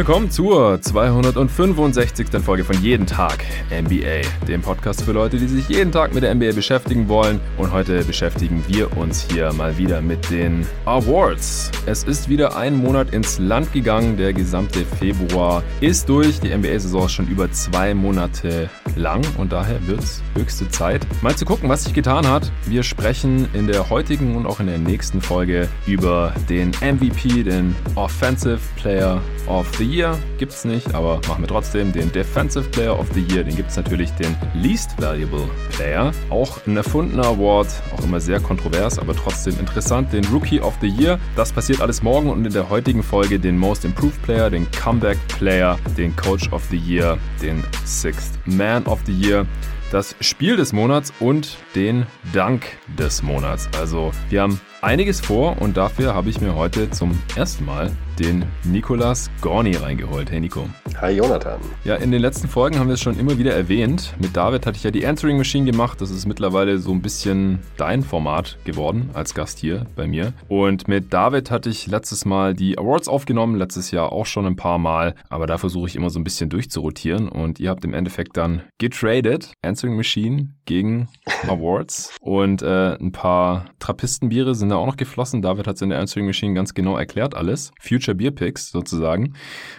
Willkommen zur 265. Folge von Jeden Tag NBA, dem Podcast für Leute, die sich jeden Tag mit der NBA beschäftigen wollen. Und heute beschäftigen wir uns hier mal wieder mit den Awards. Es ist wieder ein Monat ins Land gegangen. Der gesamte Februar ist durch. Die NBA-Saison ist schon über zwei Monate lang und daher wird es höchste Zeit, mal zu gucken, was sich getan hat. Wir sprechen in der heutigen und auch in der nächsten Folge über den MVP, den Offensive Player of the Year gibt es nicht, aber machen wir trotzdem den Defensive Player of the Year. Den gibt es natürlich den Least Valuable Player. Auch ein erfundener Award, auch immer sehr kontrovers, aber trotzdem interessant. Den Rookie of the Year. Das passiert alles morgen und in der heutigen Folge den Most Improved Player, den Comeback Player, den Coach of the Year, den Sixth Man of the Year das Spiel des Monats und den Dank des Monats. Also wir haben einiges vor und dafür habe ich mir heute zum ersten Mal den Nikolas Gorni reingeholt. Hey Nico. Hi Jonathan. Ja, in den letzten Folgen haben wir es schon immer wieder erwähnt. Mit David hatte ich ja die Answering Machine gemacht. Das ist mittlerweile so ein bisschen dein Format geworden als Gast hier bei mir. Und mit David hatte ich letztes Mal die Awards aufgenommen, letztes Jahr auch schon ein paar Mal. Aber da versuche ich immer so ein bisschen durchzurotieren. Und ihr habt im Endeffekt dann getradet. Answering Machine gegen Awards. Und äh, ein paar Trappistenbiere sind da auch noch geflossen. David hat es in der Answering Machine ganz genau erklärt alles. Future Beer Picks sozusagen.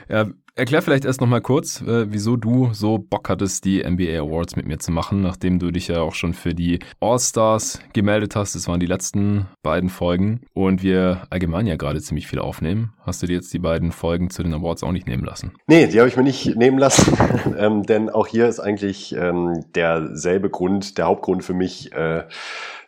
Ja, Erklär vielleicht erst nochmal kurz, äh, wieso du so Bock hattest, die NBA Awards mit mir zu machen, nachdem du dich ja auch schon für die All-Stars gemeldet hast. Das waren die letzten beiden Folgen und wir allgemein ja gerade ziemlich viel aufnehmen. Hast du dir jetzt die beiden Folgen zu den Awards auch nicht nehmen lassen? Nee, die habe ich mir nicht nehmen lassen, ähm, denn auch hier ist eigentlich ähm, derselbe Grund, der Hauptgrund für mich, äh,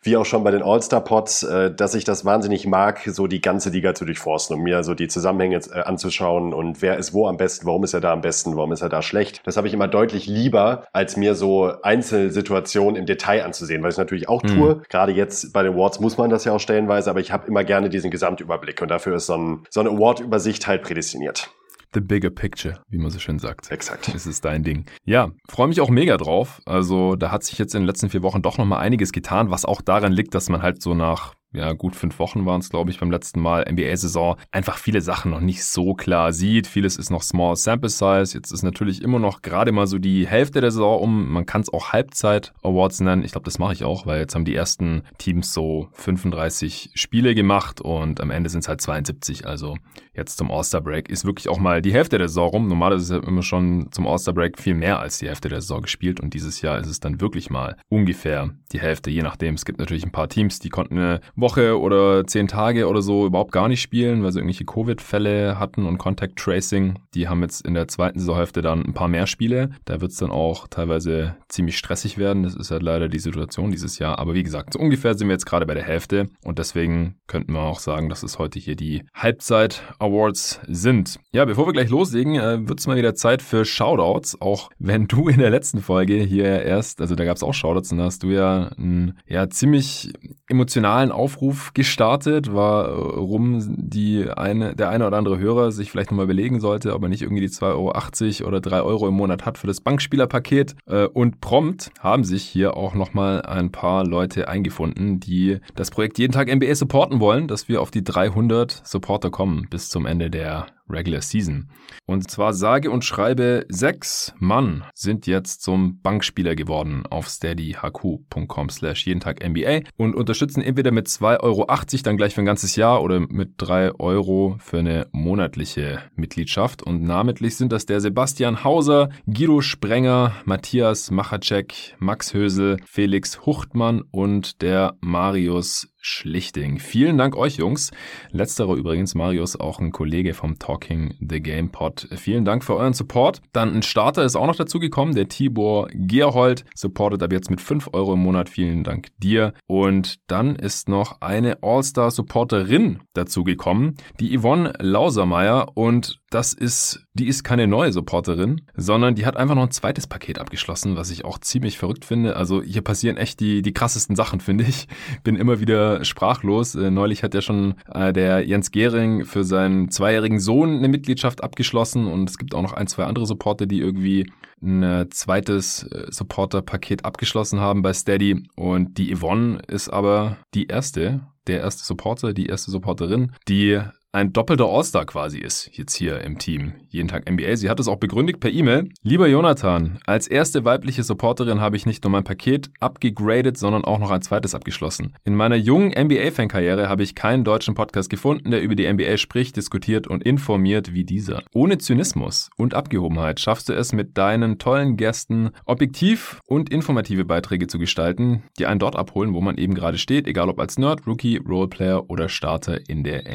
wie auch schon bei den All-Star-Pots, äh, dass ich das wahnsinnig mag, so die ganze Liga zu durchforsten und mir so die Zusammenhänge äh, anzuschauen und wer ist wo am besten, warum ist er da am besten, warum ist er da schlecht. Das habe ich immer deutlich lieber, als mir so Einzelsituationen im Detail anzusehen, weil ich es natürlich auch mhm. tue. Gerade jetzt bei den Awards muss man das ja auch stellenweise, aber ich habe immer gerne diesen Gesamtüberblick und dafür ist so, ein, so eine Award-Übersicht halt prädestiniert. The bigger picture, wie man so schön sagt. Exakt. Das ist dein Ding. Ja, freue mich auch mega drauf. Also da hat sich jetzt in den letzten vier Wochen doch nochmal einiges getan, was auch daran liegt, dass man halt so nach ja, gut fünf Wochen waren es, glaube ich, beim letzten Mal NBA-Saison, einfach viele Sachen noch nicht so klar sieht. Vieles ist noch Small Sample Size. Jetzt ist natürlich immer noch gerade mal so die Hälfte der Saison um. Man kann es auch Halbzeit-Awards nennen. Ich glaube, das mache ich auch, weil jetzt haben die ersten Teams so 35 Spiele gemacht und am Ende sind es halt 72. Also jetzt zum All-Star-Break ist wirklich auch mal die Hälfte der Saison rum. Normalerweise ist es immer schon zum All-Star-Break viel mehr als die Hälfte der Saison gespielt und dieses Jahr ist es dann wirklich mal ungefähr die Hälfte, je nachdem. Es gibt natürlich ein paar Teams, die konnten eine Woche oder zehn Tage oder so überhaupt gar nicht spielen, weil sie irgendwelche Covid-Fälle hatten und Contact Tracing. Die haben jetzt in der zweiten Saisonhälfte dann ein paar mehr Spiele. Da wird es dann auch teilweise ziemlich stressig werden. Das ist halt leider die Situation dieses Jahr. Aber wie gesagt, so ungefähr sind wir jetzt gerade bei der Hälfte und deswegen könnten wir auch sagen, dass es heute hier die Halbzeit-Awards sind. Ja, bevor wir gleich loslegen, äh, wird es mal wieder Zeit für Shoutouts. Auch wenn du in der letzten Folge hier erst, also da gab es auch Shoutouts und da hast du ja einen ja, ziemlich emotionalen Aufruf gestartet, warum die eine, der eine oder andere Hörer sich vielleicht nochmal überlegen sollte, ob er nicht irgendwie die 2,80 Euro oder 3 Euro im Monat hat für das Bankspielerpaket. Äh, und prompt haben sich hier auch nochmal ein paar Leute eingefunden, die das Projekt jeden Tag NBA supporten wollen, dass wir auf die 300 Supporter kommen bis zum Ende der Regular Season. Und zwar sage und schreibe, sechs Mann sind jetzt zum Bankspieler geworden auf steadyhq.com slash jeden Tag NBA und unterstützen entweder mit 2,80 Euro dann gleich für ein ganzes Jahr oder mit 3 Euro für eine monatliche Mitgliedschaft. Und namentlich sind das der Sebastian Hauser, Guido Sprenger, Matthias Machacek, Max Hösel, Felix Huchtmann und der Marius Schlichting. Vielen Dank euch Jungs. Letzterer übrigens, Marius, auch ein Kollege vom Talking the Game Pod. Vielen Dank für euren Support. Dann ein Starter ist auch noch dazu gekommen, der Tibor Gerhold, supportet ab jetzt mit 5 Euro im Monat. Vielen Dank dir. Und dann ist noch eine All-Star-Supporterin dazu gekommen, die Yvonne Lausermeier. Und das ist, die ist keine neue Supporterin, sondern die hat einfach noch ein zweites Paket abgeschlossen, was ich auch ziemlich verrückt finde. Also hier passieren echt die, die krassesten Sachen, finde ich. Bin immer wieder sprachlos. Äh, neulich hat ja schon äh, der Jens Gehring für seinen zweijährigen Sohn eine Mitgliedschaft abgeschlossen und es gibt auch noch ein, zwei andere Supporter, die irgendwie ein äh, zweites Supporter-Paket abgeschlossen haben bei Steady. Und die Yvonne ist aber die erste, der erste Supporter, die erste Supporterin, die ein doppelter All-Star quasi ist, jetzt hier im Team. Jeden Tag NBA. Sie hat es auch begründigt per E-Mail. Lieber Jonathan, als erste weibliche Supporterin habe ich nicht nur mein Paket abgegradet, sondern auch noch ein zweites abgeschlossen. In meiner jungen NBA-Fankarriere habe ich keinen deutschen Podcast gefunden, der über die NBA spricht, diskutiert und informiert wie dieser. Ohne Zynismus und Abgehobenheit schaffst du es mit deinen tollen Gästen objektiv und informative Beiträge zu gestalten, die einen dort abholen, wo man eben gerade steht, egal ob als Nerd, Rookie, Roleplayer oder Starter in der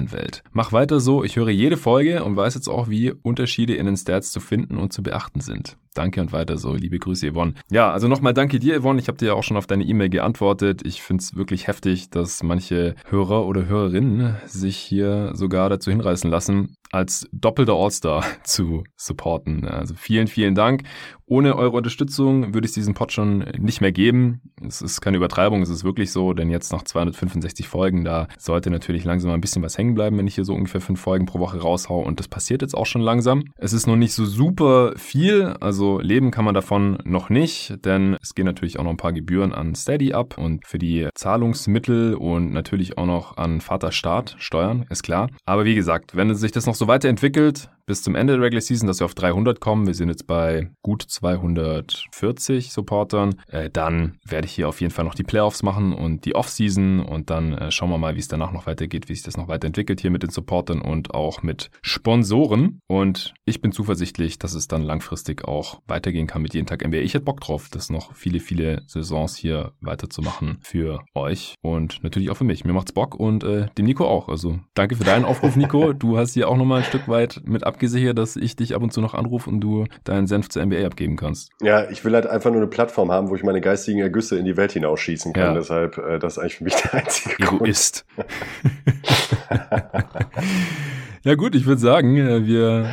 NBA-Fanwelt. Mach weiter so, ich höre jede Folge und weiß jetzt auch, wie Unterschiede in den Stats zu finden und zu beachten sind. Danke und weiter so. Liebe Grüße, Yvonne. Ja, also nochmal danke dir, Yvonne. Ich habe dir ja auch schon auf deine E-Mail geantwortet. Ich finde es wirklich heftig, dass manche Hörer oder Hörerinnen sich hier sogar dazu hinreißen lassen, als doppelter All-Star zu supporten. Also vielen, vielen Dank. Ohne eure Unterstützung würde es diesen Pod schon nicht mehr geben. Es ist keine Übertreibung, es ist wirklich so, denn jetzt nach 265 Folgen, da sollte natürlich langsam ein bisschen was hängen bleiben, wenn ich hier so ungefähr fünf Folgen pro Woche raushau und das passiert jetzt auch schon langsam. Es ist noch nicht so super viel, also leben kann man davon noch nicht, denn es gehen natürlich auch noch ein paar Gebühren an Steady ab und für die Zahlungsmittel und natürlich auch noch an Vaterstaat Steuern, ist klar. Aber wie gesagt, wenn sich das noch so weiterentwickelt, bis zum Ende der Regular Season, dass wir auf 300 kommen. Wir sind jetzt bei gut 240 Supportern. Äh, dann werde ich hier auf jeden Fall noch die Playoffs machen und die Offseason und dann äh, schauen wir mal, wie es danach noch weitergeht, wie sich das noch weiterentwickelt hier mit den Supportern und auch mit Sponsoren. Und ich bin zuversichtlich, dass es dann langfristig auch weitergehen kann mit jeden Tag NBA. Ich hätte Bock drauf, das noch viele, viele Saisons hier weiterzumachen für euch und natürlich auch für mich. Mir macht's Bock und äh, dem Nico auch. Also danke für deinen Aufruf, Nico. Du hast hier auch nochmal ein Stück weit mit abgegeben abgesichert, dass ich dich ab und zu noch anrufe und du deinen Senf zur NBA abgeben kannst. Ja, ich will halt einfach nur eine Plattform haben, wo ich meine geistigen Ergüsse in die Welt hinausschießen kann. Ja. Deshalb, äh, das ist eigentlich für mich der einzige Egoist. Ja gut, ich würde sagen, äh, wir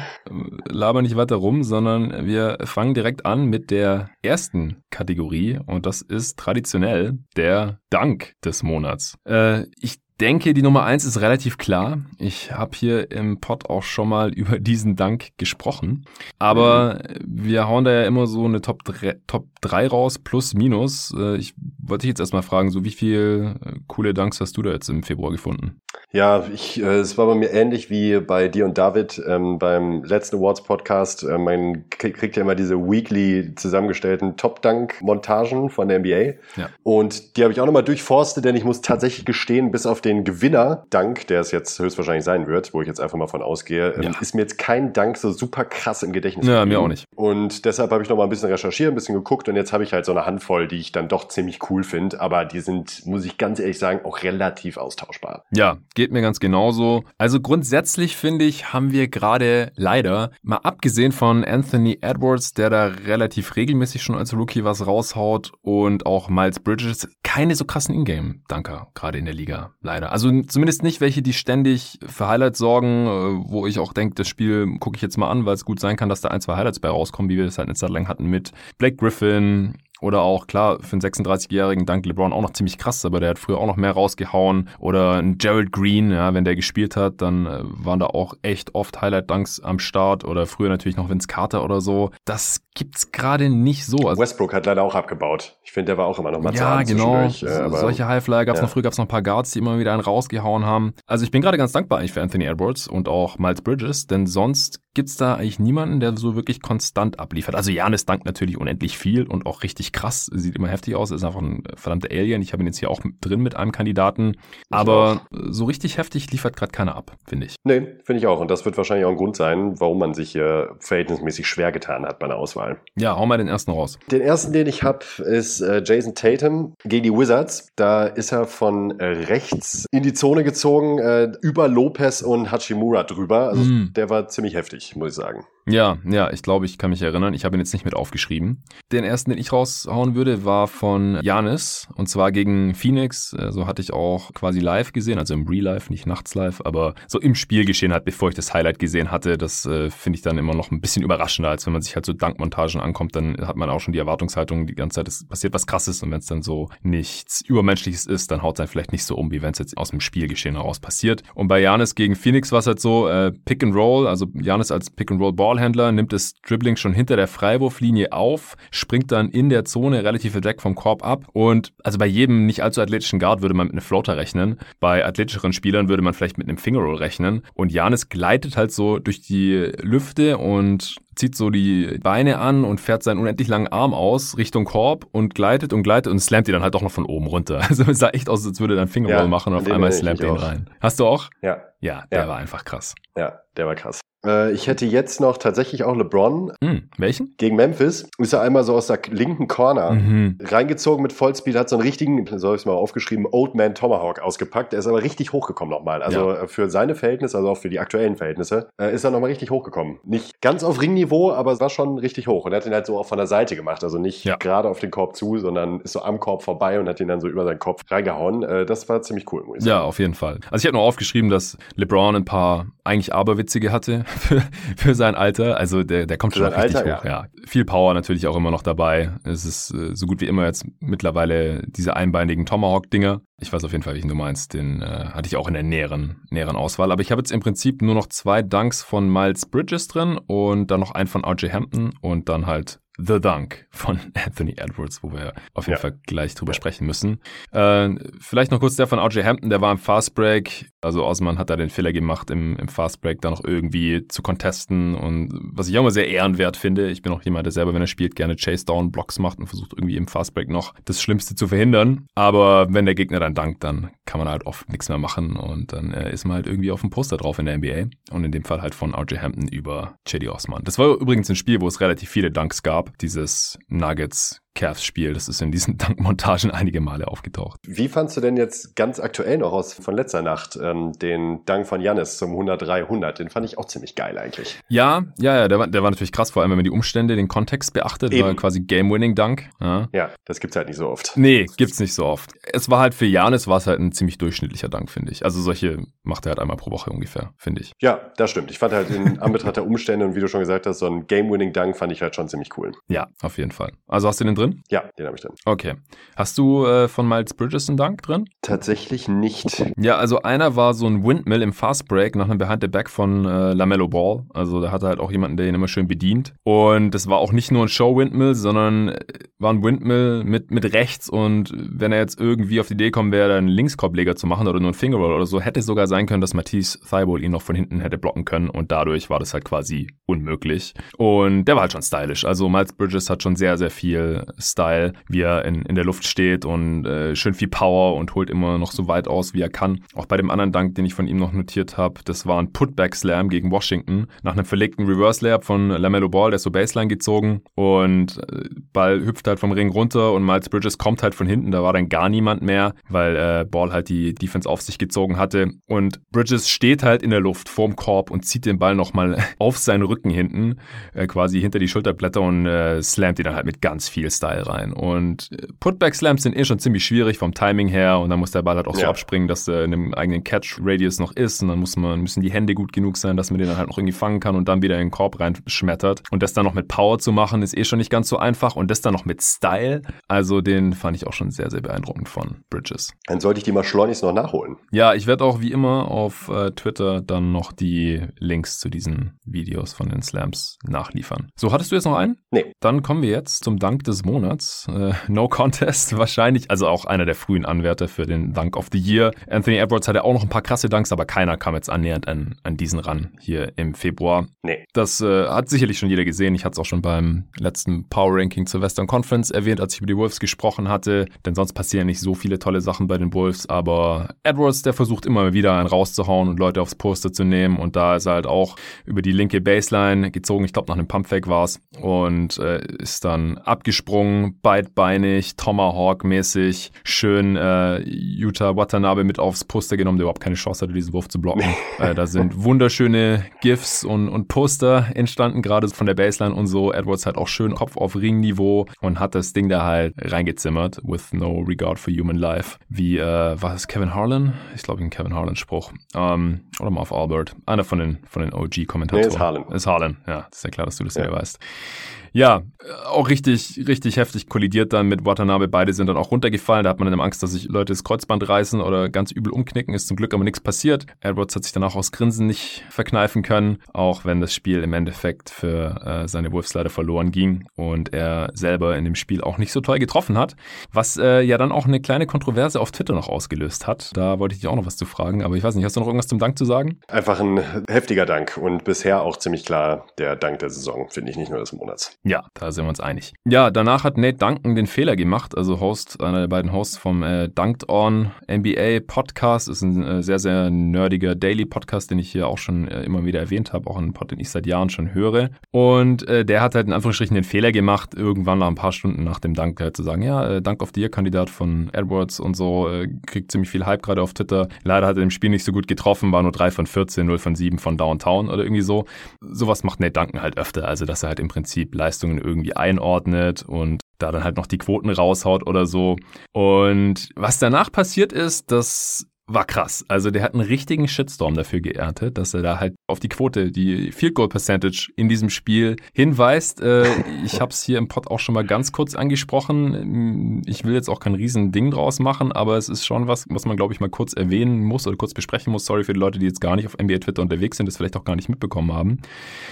labern nicht weiter rum, sondern wir fangen direkt an mit der ersten Kategorie und das ist traditionell der Dank des Monats. Äh, ich denke, die Nummer eins ist relativ klar. Ich habe hier im Pod auch schon mal über diesen Dank gesprochen. Aber wir hauen da ja immer so eine Top 3, Top 3 raus, plus, minus. Äh, ich wollte dich jetzt erstmal fragen, so wie viel äh, coole Danks hast du da jetzt im Februar gefunden? Ja, ich, äh, es war bei mir ähnlich wie bei dir und David ähm, beim letzten Awards Podcast. Äh, man kriegt ja immer diese weekly zusammengestellten Top-Dank-Montagen von der NBA. Ja. Und die habe ich auch nochmal durchforstet, denn ich muss tatsächlich gestehen, bis auf den Gewinner Dank, der es jetzt höchstwahrscheinlich sein wird, wo ich jetzt einfach mal von ausgehe, ähm, ja. ist mir jetzt kein Dank so super krass im Gedächtnis. Ja, mir auch nicht. Und deshalb habe ich nochmal ein bisschen recherchiert, ein bisschen geguckt und jetzt habe ich halt so eine Handvoll, die ich dann doch ziemlich cool finde, aber die sind, muss ich ganz ehrlich sagen, auch relativ austauschbar. Ja, geht mir ganz genauso. Also grundsätzlich finde ich, haben wir gerade leider, mal abgesehen von Anthony Edwards, der da relativ regelmäßig schon als Rookie was raushaut und auch Miles Bridges, keine so krassen Ingame-Danker gerade in der Liga. Leider. Also zumindest nicht welche, die ständig für Highlights sorgen, äh, wo ich auch denke, das Spiel gucke ich jetzt mal an, weil es gut sein kann, dass da ein, zwei Highlights bei rauskommen, wie wir das halt eine Zeit lang hatten mit Blake Griffin, oder auch, klar, für einen 36-Jährigen dank LeBron auch noch ziemlich krass, aber der hat früher auch noch mehr rausgehauen. Oder ein Gerald Green, ja, wenn der gespielt hat, dann äh, waren da auch echt oft Highlight-Dunks am Start. Oder früher natürlich noch Vince Carter oder so. Das gibt's gerade nicht so. Also, Westbrook hat leider auch abgebaut. Ich finde, der war auch immer noch mal Ja, genau. Äh, Solche Highflyer gab's ja. noch früher, gab's noch ein paar Guards, die immer wieder einen rausgehauen haben. Also ich bin gerade ganz dankbar eigentlich für Anthony Edwards und auch Miles Bridges, denn sonst gibt's da eigentlich niemanden, der so wirklich konstant abliefert. Also Janis dankt natürlich unendlich viel und auch richtig krass, sieht immer heftig aus, ist einfach ein verdammter Alien. Ich habe ihn jetzt hier auch drin mit einem Kandidaten, aber so richtig heftig liefert gerade keiner ab, finde ich. Nee, finde ich auch und das wird wahrscheinlich auch ein Grund sein, warum man sich hier verhältnismäßig schwer getan hat bei der Auswahl. Ja, hau mal den ersten raus. Den ersten, den ich habe, ist äh, Jason Tatum gegen die Wizards. Da ist er von äh, rechts in die Zone gezogen, äh, über Lopez und Hachimura drüber. Also mm. der war ziemlich heftig muss ich sagen. Ja, ja, ich glaube, ich kann mich erinnern. Ich habe ihn jetzt nicht mit aufgeschrieben. Den ersten, den ich raushauen würde, war von Janis und zwar gegen Phoenix. So also hatte ich auch quasi live gesehen, also im Real Life, nicht nachts live, aber so im Spiel geschehen hat, bevor ich das Highlight gesehen hatte. Das äh, finde ich dann immer noch ein bisschen überraschender, als wenn man sich halt so Dankmontagen ankommt, dann hat man auch schon die Erwartungshaltung die ganze Zeit, es passiert was krasses und wenn es dann so nichts Übermenschliches ist, dann haut es dann vielleicht nicht so um, wie wenn es jetzt aus dem Spielgeschehen heraus passiert. Und bei Janis gegen Phoenix war es halt so, äh, Pick and Roll, also Janis als Pick and Roll Ball Ballhändler, nimmt das Dribbling schon hinter der Freiwurflinie auf, springt dann in der Zone relativ weg vom Korb ab und also bei jedem nicht allzu athletischen Guard würde man mit einem Floater rechnen. Bei athletischeren Spielern würde man vielleicht mit einem Fingerroll rechnen. Und Janis gleitet halt so durch die Lüfte und zieht so die Beine an und fährt seinen unendlich langen Arm aus Richtung Korb und gleitet und gleitet und slammt die dann halt doch noch von oben runter. Also es sah echt aus, als würde er dann Fingerroll ja, machen und auf einmal slammt er ihn rein. Hast du auch? Ja. Ja, der ja. war einfach krass. Ja, der war krass. Äh, ich hätte jetzt noch tatsächlich auch LeBron. Hm, welchen? Gegen Memphis. Ist er einmal so aus der linken Corner mhm. reingezogen mit Vollspeed, hat so einen richtigen, so habe ich es mal aufgeschrieben, Old Man Tomahawk ausgepackt. Er ist aber richtig hochgekommen nochmal. Also ja. Äh, für seine Verhältnisse, also auch für die aktuellen Verhältnisse, äh, ist er nochmal richtig hochgekommen. Nicht ganz auf Ringniveau, aber es war schon richtig hoch. Und er hat ihn halt so auch von der Seite gemacht. Also nicht ja. gerade auf den Korb zu, sondern ist so am Korb vorbei und hat ihn dann so über seinen Kopf reingehauen. Das war ziemlich cool. Ja, auf jeden Fall. Also ich habe noch aufgeschrieben, dass LeBron ein paar eigentlich aberwitzige hatte für, für sein Alter. Also der, der kommt schon richtig Alter, hoch. Ja. ja. Viel Power natürlich auch immer noch dabei. Es ist äh, so gut wie immer jetzt mittlerweile diese einbeinigen Tomahawk-Dinger. Ich weiß auf jeden Fall, welchen du meinst. Den äh, hatte ich auch in der näheren, näheren Auswahl. Aber ich habe jetzt im Prinzip nur noch zwei Dunks von Miles Bridges drin und dann noch einen von RJ Hampton und dann halt The Dunk von Anthony Edwards, wo wir auf jeden ja. Fall gleich drüber sprechen müssen. Äh, vielleicht noch kurz der von RJ Hampton, der war im Fastbreak. Also Osman hat da den Fehler gemacht, im, im Fastbreak da noch irgendwie zu contesten und was ich auch immer sehr ehrenwert finde. Ich bin auch jemand, der selber, wenn er spielt, gerne Chase Down Blocks macht und versucht irgendwie im Fastbreak noch das Schlimmste zu verhindern. Aber wenn der Gegner dann dankt, dann kann man halt oft nichts mehr machen und dann äh, ist man halt irgendwie auf dem Poster drauf in der NBA. Und in dem Fall halt von RJ Hampton über Chedi Osman. Das war übrigens ein Spiel, wo es relativ viele Dunks gab dieses Nuggets Cavs-Spiel. Das ist in diesen Dankmontagen einige Male aufgetaucht. Wie fandst du denn jetzt ganz aktuell noch aus von letzter Nacht ähm, den Dank von Jannis zum 103-100? Den fand ich auch ziemlich geil eigentlich. Ja, ja, ja, der war, der war natürlich krass, vor allem wenn man die Umstände, den Kontext beachtet. Eben. War quasi Game-Winning-Dank. Ja. ja, das gibt's halt nicht so oft. Nee, gibt's nicht so oft. Es war halt für Janis war es halt ein ziemlich durchschnittlicher Dank, finde ich. Also solche macht er halt einmal pro Woche ungefähr, finde ich. Ja, das stimmt. Ich fand halt in Anbetracht der Umstände und wie du schon gesagt hast, so ein Game-Winning-Dank fand ich halt schon ziemlich cool. Ja, auf jeden Fall. Also hast du den drin? Ja, den habe ich drin drin. Okay. Hast du äh, von Miles Bridges einen Dank drin? Tatsächlich nicht. Ja, also einer war so ein Windmill im Fast Break nach einem Behind the Back von äh, LaMelo Ball. Also da hatte halt auch jemanden, der ihn immer schön bedient. Und das war auch nicht nur ein Show-Windmill, sondern äh, war ein Windmill mit, mit rechts und wenn er jetzt irgendwie auf die Idee kommen wäre, einen Linkskorbleger zu machen oder nur einen Fingerroll oder so, hätte es sogar sein können, dass Matisse Thibault ihn noch von hinten hätte blocken können und dadurch war das halt quasi unmöglich. Und der war halt schon stylisch. Also Miles Bridges hat schon sehr, sehr viel Style, wie er in, in der Luft steht und äh, schön viel Power und holt immer noch so weit aus, wie er kann. Auch bei dem anderen Dank, den ich von ihm noch notiert habe, das war ein Putback Slam gegen Washington. Nach einem verlegten Reverse Layup von LaMelo Ball, der ist so Baseline gezogen und äh, Ball hüpft halt vom Ring runter und Miles Bridges kommt halt von hinten. Da war dann gar niemand mehr, weil äh, Ball halt die Defense auf sich gezogen hatte. Und Bridges steht halt in der Luft vorm Korb und zieht den Ball nochmal auf seinen Rücken hinten, äh, quasi hinter die Schulterblätter und äh, slammt ihn dann halt mit ganz viel Style rein. Und äh, Putback-Slams sind eh schon ziemlich schwierig vom Timing her und dann muss der Ball halt auch ja. so abspringen, dass er in dem eigenen Catch-Radius noch ist und dann muss man, müssen die Hände gut genug sein, dass man den dann halt noch irgendwie fangen kann und dann wieder in den Korb reinschmettert. Und das dann noch mit Power zu machen, ist eh schon nicht ganz so einfach und das dann noch mit Style, also den fand ich auch schon sehr, sehr beeindruckend von Bridges. Dann sollte ich die mal schleunigst noch nachholen. Ja, ich werde auch wie immer auf äh, Twitter dann noch die Links zu diesen Videos von den Slams nachliefern. So, hattest du jetzt noch einen? Nee. Dann kommen wir jetzt zum Dank des Monats. Äh, No Contest wahrscheinlich, also auch einer der frühen Anwärter für den Dunk of the Year. Anthony Edwards hatte auch noch ein paar krasse Dunks, aber keiner kam jetzt annähernd an, an diesen ran hier im Februar. Nee. Das äh, hat sicherlich schon jeder gesehen. Ich hatte es auch schon beim letzten Power Ranking zur Western Conference erwähnt, als ich über die Wolves gesprochen hatte, denn sonst passieren nicht so viele tolle Sachen bei den Wolves, aber Edwards, der versucht immer wieder einen rauszuhauen und Leute aufs Poster zu nehmen und da ist er halt auch über die linke Baseline gezogen, ich glaube nach einem Pumpfake war es und äh, ist dann abgesprungen, beidbeinig, Tomahawk-mäßig, schön äh, Utah Watanabe mit aufs Poster genommen, der überhaupt keine Chance hatte, diesen Wurf zu blocken. äh, da sind wunderschöne GIFs und, und Poster entstanden, gerade von der Baseline und so. Edwards hat auch schön Kopf auf Ringniveau und hat das Ding da halt reingezimmert, with no regard for human life. Wie, äh, war das Kevin Harlan? Ich glaube, ein Kevin Harlan-Spruch. Ähm, oder Marv Albert. Einer von den, von den OG-Kommentatoren. Nee, ist Harlan. Ist Harlan, ja. Ist ja klar, dass du das ja, ja weißt. Ja, auch richtig, richtig heftig kollidiert dann mit Watanabe. Beide sind dann auch runtergefallen. Da hat man dann Angst, dass sich Leute das Kreuzband reißen oder ganz übel umknicken. Ist zum Glück aber nichts passiert. Edwards hat sich dann auch aus Grinsen nicht verkneifen können, auch wenn das Spiel im Endeffekt für äh, seine Wolves leider verloren ging und er selber in dem Spiel auch nicht so toll getroffen hat. Was äh, ja dann auch eine kleine Kontroverse auf Twitter noch ausgelöst hat. Da wollte ich dich auch noch was zu fragen, aber ich weiß nicht, hast du noch irgendwas zum Dank zu sagen? Einfach ein heftiger Dank und bisher auch ziemlich klar der Dank der Saison, finde ich, nicht nur des Monats. Ja, da sind wir uns einig. Ja, danach hat Nate Duncan den Fehler gemacht, also Host, einer der beiden Hosts vom äh, Dunked On NBA Podcast, ist ein äh, sehr, sehr nerdiger Daily Podcast, den ich hier auch schon äh, immer wieder erwähnt habe, auch ein Pod, den ich seit Jahren schon höre. Und äh, der hat halt in Anführungsstrichen den Fehler gemacht, irgendwann nach ein paar Stunden nach dem Dank halt zu sagen, ja, äh, Dank the Year Kandidat von Edwards und so, äh, kriegt ziemlich viel Hype gerade auf Twitter. Leider hat er im Spiel nicht so gut getroffen, war nur 3 von 14, 0 von 7 von Downtown oder irgendwie so. Sowas macht Nate Duncan halt öfter, also dass er halt im Prinzip Leistungen irgendwie einordnet und da dann halt noch die Quoten raushaut oder so. Und was danach passiert ist, dass war krass. Also der hat einen richtigen Shitstorm dafür geerntet, dass er da halt auf die Quote, die Field Goal Percentage in diesem Spiel hinweist. Äh, ich habe es hier im Pod auch schon mal ganz kurz angesprochen. Ich will jetzt auch kein riesen Ding draus machen, aber es ist schon was, was man glaube ich mal kurz erwähnen muss oder kurz besprechen muss. Sorry für die Leute, die jetzt gar nicht auf NBA Twitter unterwegs sind, das vielleicht auch gar nicht mitbekommen haben.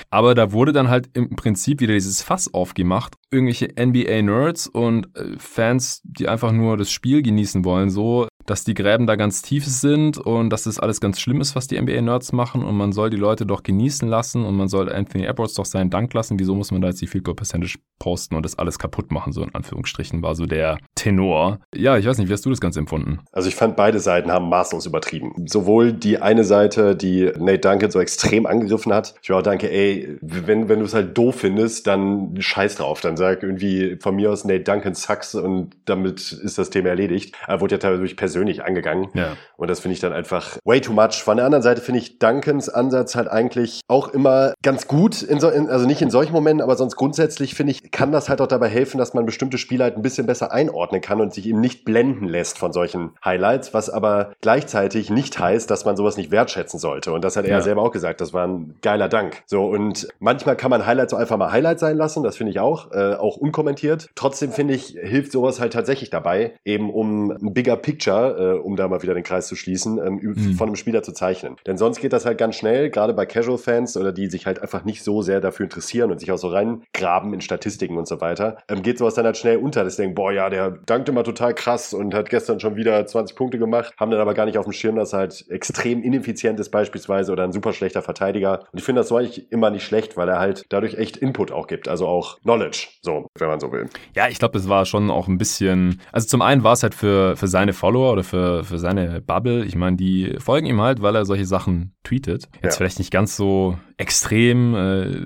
Aber da wurde dann halt im Prinzip wieder dieses Fass aufgemacht. Irgendwelche NBA Nerds und äh, Fans, die einfach nur das Spiel genießen wollen, so dass die Gräben da ganz tief sind und dass das alles ganz schlimm ist, was die NBA-Nerds machen und man soll die Leute doch genießen lassen und man soll Anthony Edwards doch seinen Dank lassen. Wieso muss man da jetzt die Field Goal Percentage posten und das alles kaputt machen, so in Anführungsstrichen, war so der Tenor. Ja, ich weiß nicht, wie hast du das Ganze empfunden? Also ich fand, beide Seiten haben maßlos übertrieben. Sowohl die eine Seite, die Nate Duncan so extrem angegriffen hat. Ich war auch danke, ey, wenn, wenn du es halt doof findest, dann scheiß drauf. Dann sag irgendwie von mir aus Nate Duncan sucks und damit ist das Thema erledigt. Er wurde ja teilweise durch persönlich angegangen. Ja. Und das finde ich dann einfach way too much. Von der anderen Seite finde ich Duncans Ansatz halt eigentlich auch immer ganz gut, in so, in, also nicht in solchen Momenten, aber sonst grundsätzlich finde ich, kann das halt auch dabei helfen, dass man bestimmte Spiele halt ein bisschen besser einordnen kann und sich eben nicht blenden lässt von solchen Highlights, was aber gleichzeitig nicht heißt, dass man sowas nicht wertschätzen sollte. Und das hat er ja. selber auch gesagt, das war ein geiler Dank. So, und manchmal kann man Highlights so einfach mal Highlights sein lassen, das finde ich auch, äh, auch unkommentiert. Trotzdem finde ich, hilft sowas halt tatsächlich dabei, eben um ein bigger Picture äh, um da mal wieder den Kreis zu schließen, ähm, mhm. von einem Spieler zu zeichnen. Denn sonst geht das halt ganz schnell, gerade bei Casual-Fans oder die sich halt einfach nicht so sehr dafür interessieren und sich auch so reingraben in Statistiken und so weiter, ähm, geht sowas dann halt schnell unter, sie denken, boah, ja, der dankt immer total krass und hat gestern schon wieder 20 Punkte gemacht, haben dann aber gar nicht auf dem Schirm, dass er halt extrem ineffizient ist beispielsweise oder ein super schlechter Verteidiger. Und ich finde das so eigentlich immer nicht schlecht, weil er halt dadurch echt Input auch gibt, also auch Knowledge, so, wenn man so will. Ja, ich glaube, das war schon auch ein bisschen, also zum einen war es halt für, für seine Follower oder für, für seine Bubble. Ich meine, die folgen ihm halt, weil er solche Sachen tweetet. Jetzt ja. vielleicht nicht ganz so extrem, äh,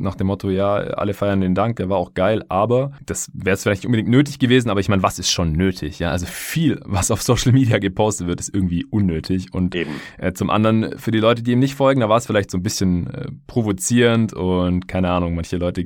nach dem Motto, ja, alle feiern den Dank, der war auch geil, aber das wäre es vielleicht nicht unbedingt nötig gewesen, aber ich meine, was ist schon nötig? Ja, also viel, was auf Social Media gepostet wird, ist irgendwie unnötig. Und äh, zum anderen, für die Leute, die ihm nicht folgen, da war es vielleicht so ein bisschen äh, provozierend und keine Ahnung, manche Leute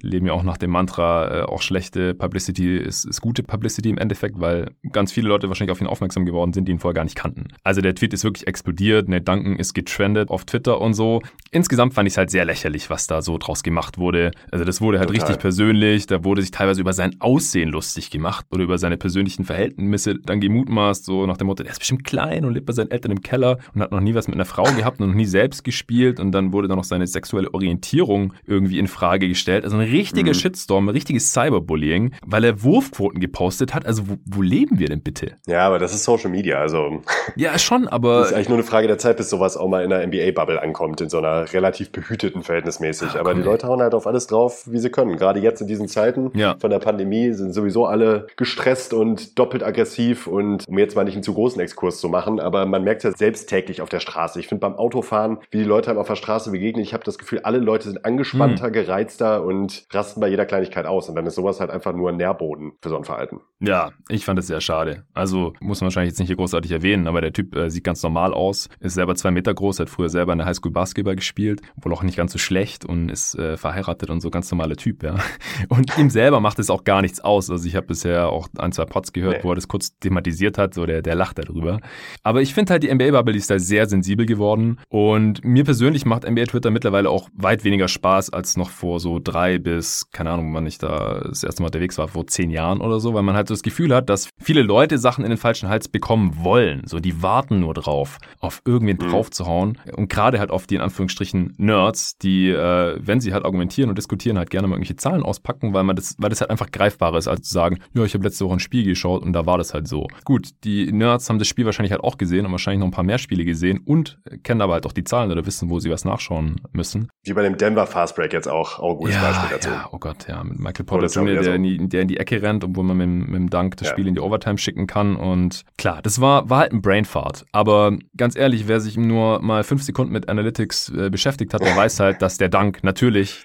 leben ja auch nach dem Mantra, äh, auch schlechte Publicity ist, ist gute Publicity im Endeffekt, weil ganz viele Leute wahrscheinlich auf ihn aufmerksam geworden sind, die ihn vorher gar nicht kannten. Also der Tweet ist wirklich explodiert, Nate Duncan ist getrendet auf Twitter und so. Insgesamt fand ich es halt sehr lächerlich, was da so drauf draus gemacht wurde. Also das wurde halt Total. richtig persönlich, da wurde sich teilweise über sein Aussehen lustig gemacht oder über seine persönlichen Verhältnisse dann gemutmaßt, so nach dem Motto, der ist bestimmt klein und lebt bei seinen Eltern im Keller und hat noch nie was mit einer Frau gehabt und noch nie selbst gespielt und dann wurde dann noch seine sexuelle Orientierung irgendwie in Frage gestellt. Also ein richtiger mhm. Shitstorm, ein richtiges Cyberbullying, weil er Wurfquoten gepostet hat. Also wo, wo leben wir denn bitte? Ja, aber das ist Social Media, also. Ja, schon, aber. Das ist eigentlich nur eine Frage der Zeit, bis sowas auch mal in einer NBA-Bubble ankommt, in so einer relativ behüteten verhältnismäßig. Ach, aber Leute hauen halt auf alles drauf, wie sie können. Gerade jetzt in diesen Zeiten ja. von der Pandemie sind sowieso alle gestresst und doppelt aggressiv und um jetzt mal nicht einen zu großen Exkurs zu machen, aber man merkt ja selbst täglich auf der Straße. Ich finde beim Autofahren, wie die Leute einem auf der Straße begegnen, ich habe das Gefühl, alle Leute sind angespannter, mhm. gereizter und rasten bei jeder Kleinigkeit aus. Und dann ist sowas halt einfach nur ein Nährboden für so ein Verhalten. Ja, ich fand es sehr schade. Also muss man wahrscheinlich jetzt nicht hier großartig erwähnen, aber der Typ äh, sieht ganz normal aus, ist selber zwei Meter groß, hat früher selber in der Highschool Basketball gespielt, wohl auch nicht ganz so schlecht und ist ist äh, verheiratet und so ganz normaler Typ, ja. Und ihm selber macht es auch gar nichts aus. Also ich habe bisher auch ein, zwei Pots gehört, nee. wo er das kurz thematisiert hat, so der, der lacht darüber. Aber ich finde halt, die NBA-Bubble ist da sehr sensibel geworden. Und mir persönlich macht NBA-Twitter mittlerweile auch weit weniger Spaß als noch vor so drei bis, keine Ahnung, wann ich da das erste Mal unterwegs war, vor zehn Jahren oder so, weil man halt so das Gefühl hat, dass viele Leute Sachen in den falschen Hals bekommen wollen. So, die warten nur drauf, auf irgendwen mhm. draufzuhauen. Und gerade halt auf die in Anführungsstrichen Nerds, die, äh, wenn sie halt argumentieren und diskutieren, halt gerne mal irgendwelche Zahlen auspacken, weil man das, weil das halt einfach greifbarer ist, als zu sagen, ja, ich habe letzte Woche ein Spiel geschaut und da war das halt so. Gut, die Nerds haben das Spiel wahrscheinlich halt auch gesehen und wahrscheinlich noch ein paar mehr Spiele gesehen und kennen aber halt auch die Zahlen oder wissen, wo sie was nachschauen müssen. Wie bei dem Denver Fastbreak jetzt auch, auch ein gutes ja, Beispiel dazu. Ja, oh Gott, ja, mit Michael Porter Jr., der, in die, der in die Ecke rennt, obwohl man mit, mit dem Dank das ja. Spiel in die Overtime schicken kann und klar, das war, war halt ein Brainfart, aber ganz ehrlich, wer sich nur mal fünf Sekunden mit Analytics äh, beschäftigt hat, der weiß halt, dass der Dank natürlich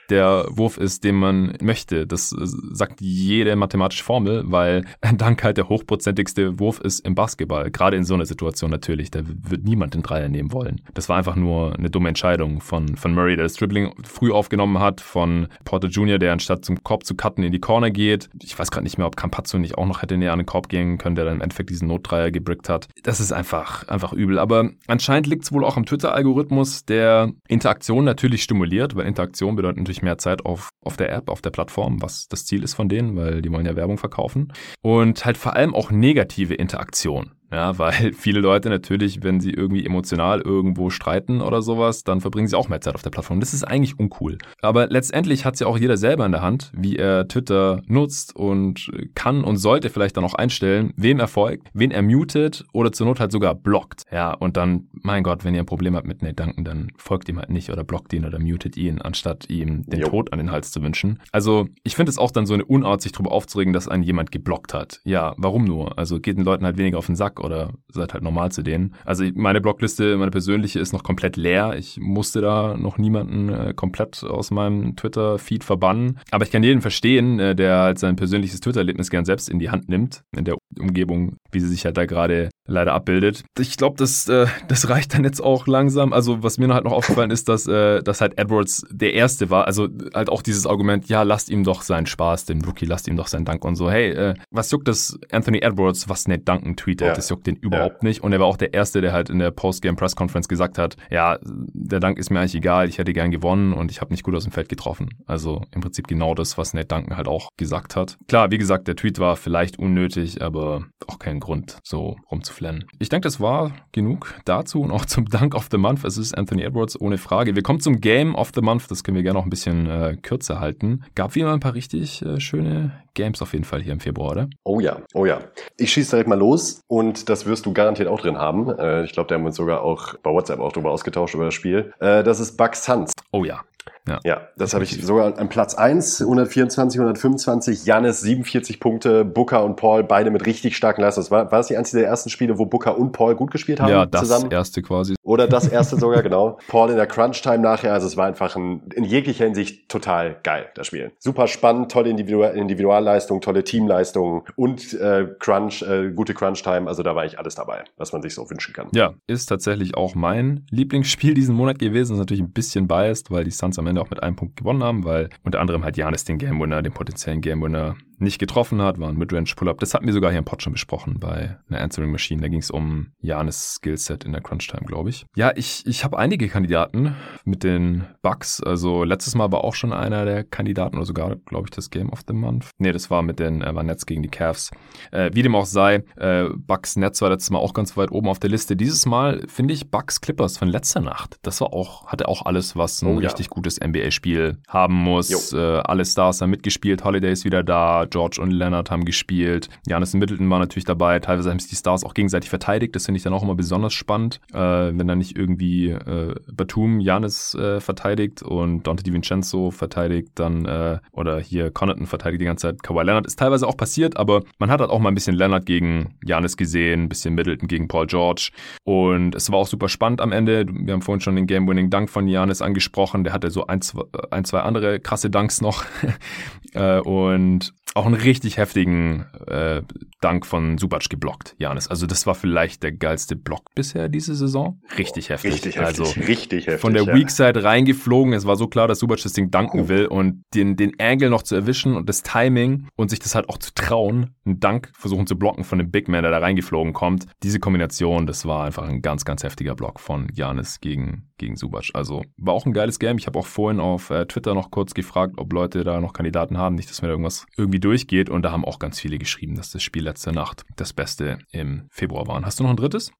der Wurf ist, den man möchte. Das äh, sagt jede mathematische Formel, weil ein Dank halt der hochprozentigste Wurf ist im Basketball. Gerade in so einer Situation natürlich. Da wird niemand den Dreier nehmen wollen. Das war einfach nur eine dumme Entscheidung von, von Murray, der das Dribbling früh aufgenommen hat, von Porter Jr., der anstatt zum Korb zu cutten in die Corner geht. Ich weiß gerade nicht mehr, ob Campazzo nicht auch noch hätte näher an den Korb gehen können, der dann im Endeffekt diesen Notdreier gebrickt hat. Das ist einfach, einfach übel. Aber anscheinend liegt es wohl auch am Twitter-Algorithmus, der Interaktion natürlich stimuliert, weil Interaktion bedeutet natürlich mehr Zeit auf, auf der App, auf der Plattform, was das Ziel ist von denen, weil die wollen ja Werbung verkaufen. Und halt vor allem auch negative Interaktion. Ja, weil viele Leute natürlich, wenn sie irgendwie emotional irgendwo streiten oder sowas, dann verbringen sie auch mehr Zeit auf der Plattform. Das ist eigentlich uncool. Aber letztendlich hat ja auch jeder selber in der Hand, wie er Twitter nutzt und kann und sollte vielleicht dann auch einstellen, wem er folgt, wen er mutet oder zur Not halt sogar blockt. Ja, und dann, mein Gott, wenn ihr ein Problem habt mit Duncan, dann folgt ihm halt nicht oder blockt ihn oder mutet ihn, anstatt ihm den jo. Tod an den Hals zu wünschen. Also, ich finde es auch dann so eine Unart, sich darüber aufzuregen, dass einen jemand geblockt hat. Ja, warum nur? Also geht den Leuten halt weniger auf den Sack oder seid halt normal zu denen. Also meine Blockliste, meine persönliche ist noch komplett leer. Ich musste da noch niemanden äh, komplett aus meinem Twitter-Feed verbannen. Aber ich kann jeden verstehen, äh, der halt sein persönliches Twitter-Erlebnis gern selbst in die Hand nimmt, in der Umgebung, wie sie sich halt da gerade leider abbildet. Ich glaube, das, äh, das reicht dann jetzt auch langsam. Also was mir noch halt noch aufgefallen ist, dass, äh, dass halt Edwards der Erste war. Also halt auch dieses Argument, ja, lasst ihm doch seinen Spaß, dem Rookie, lasst ihm doch seinen Dank und so. Hey, äh, was juckt das Anthony Edwards, was Nate Duncan tweetet? Ja. Das juckt den überhaupt ja. nicht. Und er war auch der Erste, der halt in der Postgame-Press-Conference gesagt hat, ja, der Dank ist mir eigentlich egal, ich hätte gern gewonnen und ich habe nicht gut aus dem Feld getroffen. Also im Prinzip genau das, was Nate Duncan halt auch gesagt hat. Klar, wie gesagt, der Tweet war vielleicht unnötig, aber auch kein Grund, so rumzuflennen. Ich denke, das war genug dazu und auch zum Dank of the Month. Es ist Anthony Edwards ohne Frage. Wir kommen zum Game of the Month. Das können wir gerne noch ein bisschen äh, kürzer halten. Gab wie immer ein paar richtig äh, schöne Games auf jeden Fall hier im Februar, oder? Oh ja, oh ja. Ich schieße direkt mal los und das wirst du garantiert auch drin haben. Äh, ich glaube, da haben wir uns sogar auch bei WhatsApp auch drüber ausgetauscht über das Spiel. Äh, das ist Bugs Suns. Oh ja. Ja, ja das habe ich sogar an Platz 1, 124, 125, Janis 47 Punkte, Booker und Paul beide mit richtig starken Leistungen. War, war das die einzige der ersten Spiele, wo Booker und Paul gut gespielt haben? Ja, das zusammen? erste quasi. Oder das erste sogar, genau. Paul in der Crunch-Time nachher, also es war einfach ein, in jeglicher Hinsicht total geil, das Spiel. Super spannend, tolle Individual Individualleistung, tolle Teamleistung und äh, Crunch, äh, gute Crunch-Time, also da war ich alles dabei, was man sich so wünschen kann. Ja, ist tatsächlich auch mein Lieblingsspiel diesen Monat gewesen, ist natürlich ein bisschen biased, weil die Suns am Ende auch mit einem Punkt gewonnen haben, weil unter anderem halt Janis den Game Winner, den potenziellen Game Winner nicht getroffen hat, war ein Midrange Pull-Up. Das hatten wir sogar hier im Pod schon besprochen bei einer Answering Machine. Da ging es um Janis Skillset in der Crunch Time, glaube ich. Ja, ich, ich habe einige Kandidaten mit den Bugs. Also letztes Mal war auch schon einer der Kandidaten oder sogar, glaube ich, das Game of the Month. Nee, das war mit den äh, war Nets gegen die Cavs. Äh, wie dem auch sei, äh, Bugs Nets war letztes Mal auch ganz weit oben auf der Liste. Dieses Mal finde ich Bugs Clippers von letzter Nacht. Das war auch, hatte auch alles, was ein oh, richtig ja. gutes NBA-Spiel haben muss. Äh, alle Stars haben mitgespielt, Holiday ist wieder da, George und Leonard haben gespielt. Janis Middleton war natürlich dabei. Teilweise haben sich die Stars auch gegenseitig verteidigt. Das finde ich dann auch immer besonders spannend, äh, wenn dann nicht irgendwie äh, Batum Janis äh, verteidigt und Dante DiVincenzo verteidigt dann äh, oder hier Connaughton verteidigt die ganze Zeit Kawhi Leonard. Ist teilweise auch passiert, aber man hat halt auch mal ein bisschen Leonard gegen Janis gesehen, ein bisschen Middleton gegen Paul George und es war auch super spannend am Ende. Wir haben vorhin schon den Game-Winning-Dunk von Janis angesprochen. Der hatte so ein, zwei, ein, zwei andere krasse Dunks noch äh, und auch einen richtig heftigen äh, Dank von Subac geblockt, Janis. Also das war vielleicht der geilste Block bisher diese Saison. Richtig heftig. Richtig heftig. Also richtig heftig. von der ja. Weak Side reingeflogen. Es war so klar, dass Subac das Ding danken will und den, den Angle noch zu erwischen und das Timing und sich das halt auch zu trauen, einen Dank versuchen zu blocken von dem Big Man, der da reingeflogen kommt. Diese Kombination, das war einfach ein ganz, ganz heftiger Block von Janis gegen, gegen Subac. Also war auch ein geiles Game. Ich habe auch vorhin auf äh, Twitter noch kurz gefragt, ob Leute da noch Kandidaten haben. Nicht, dass mir da irgendwas irgendwie durchgeht. Und da haben auch ganz viele geschrieben, dass das Spiel letzte Nacht das Beste im Februar war. Hast du noch ein drittes?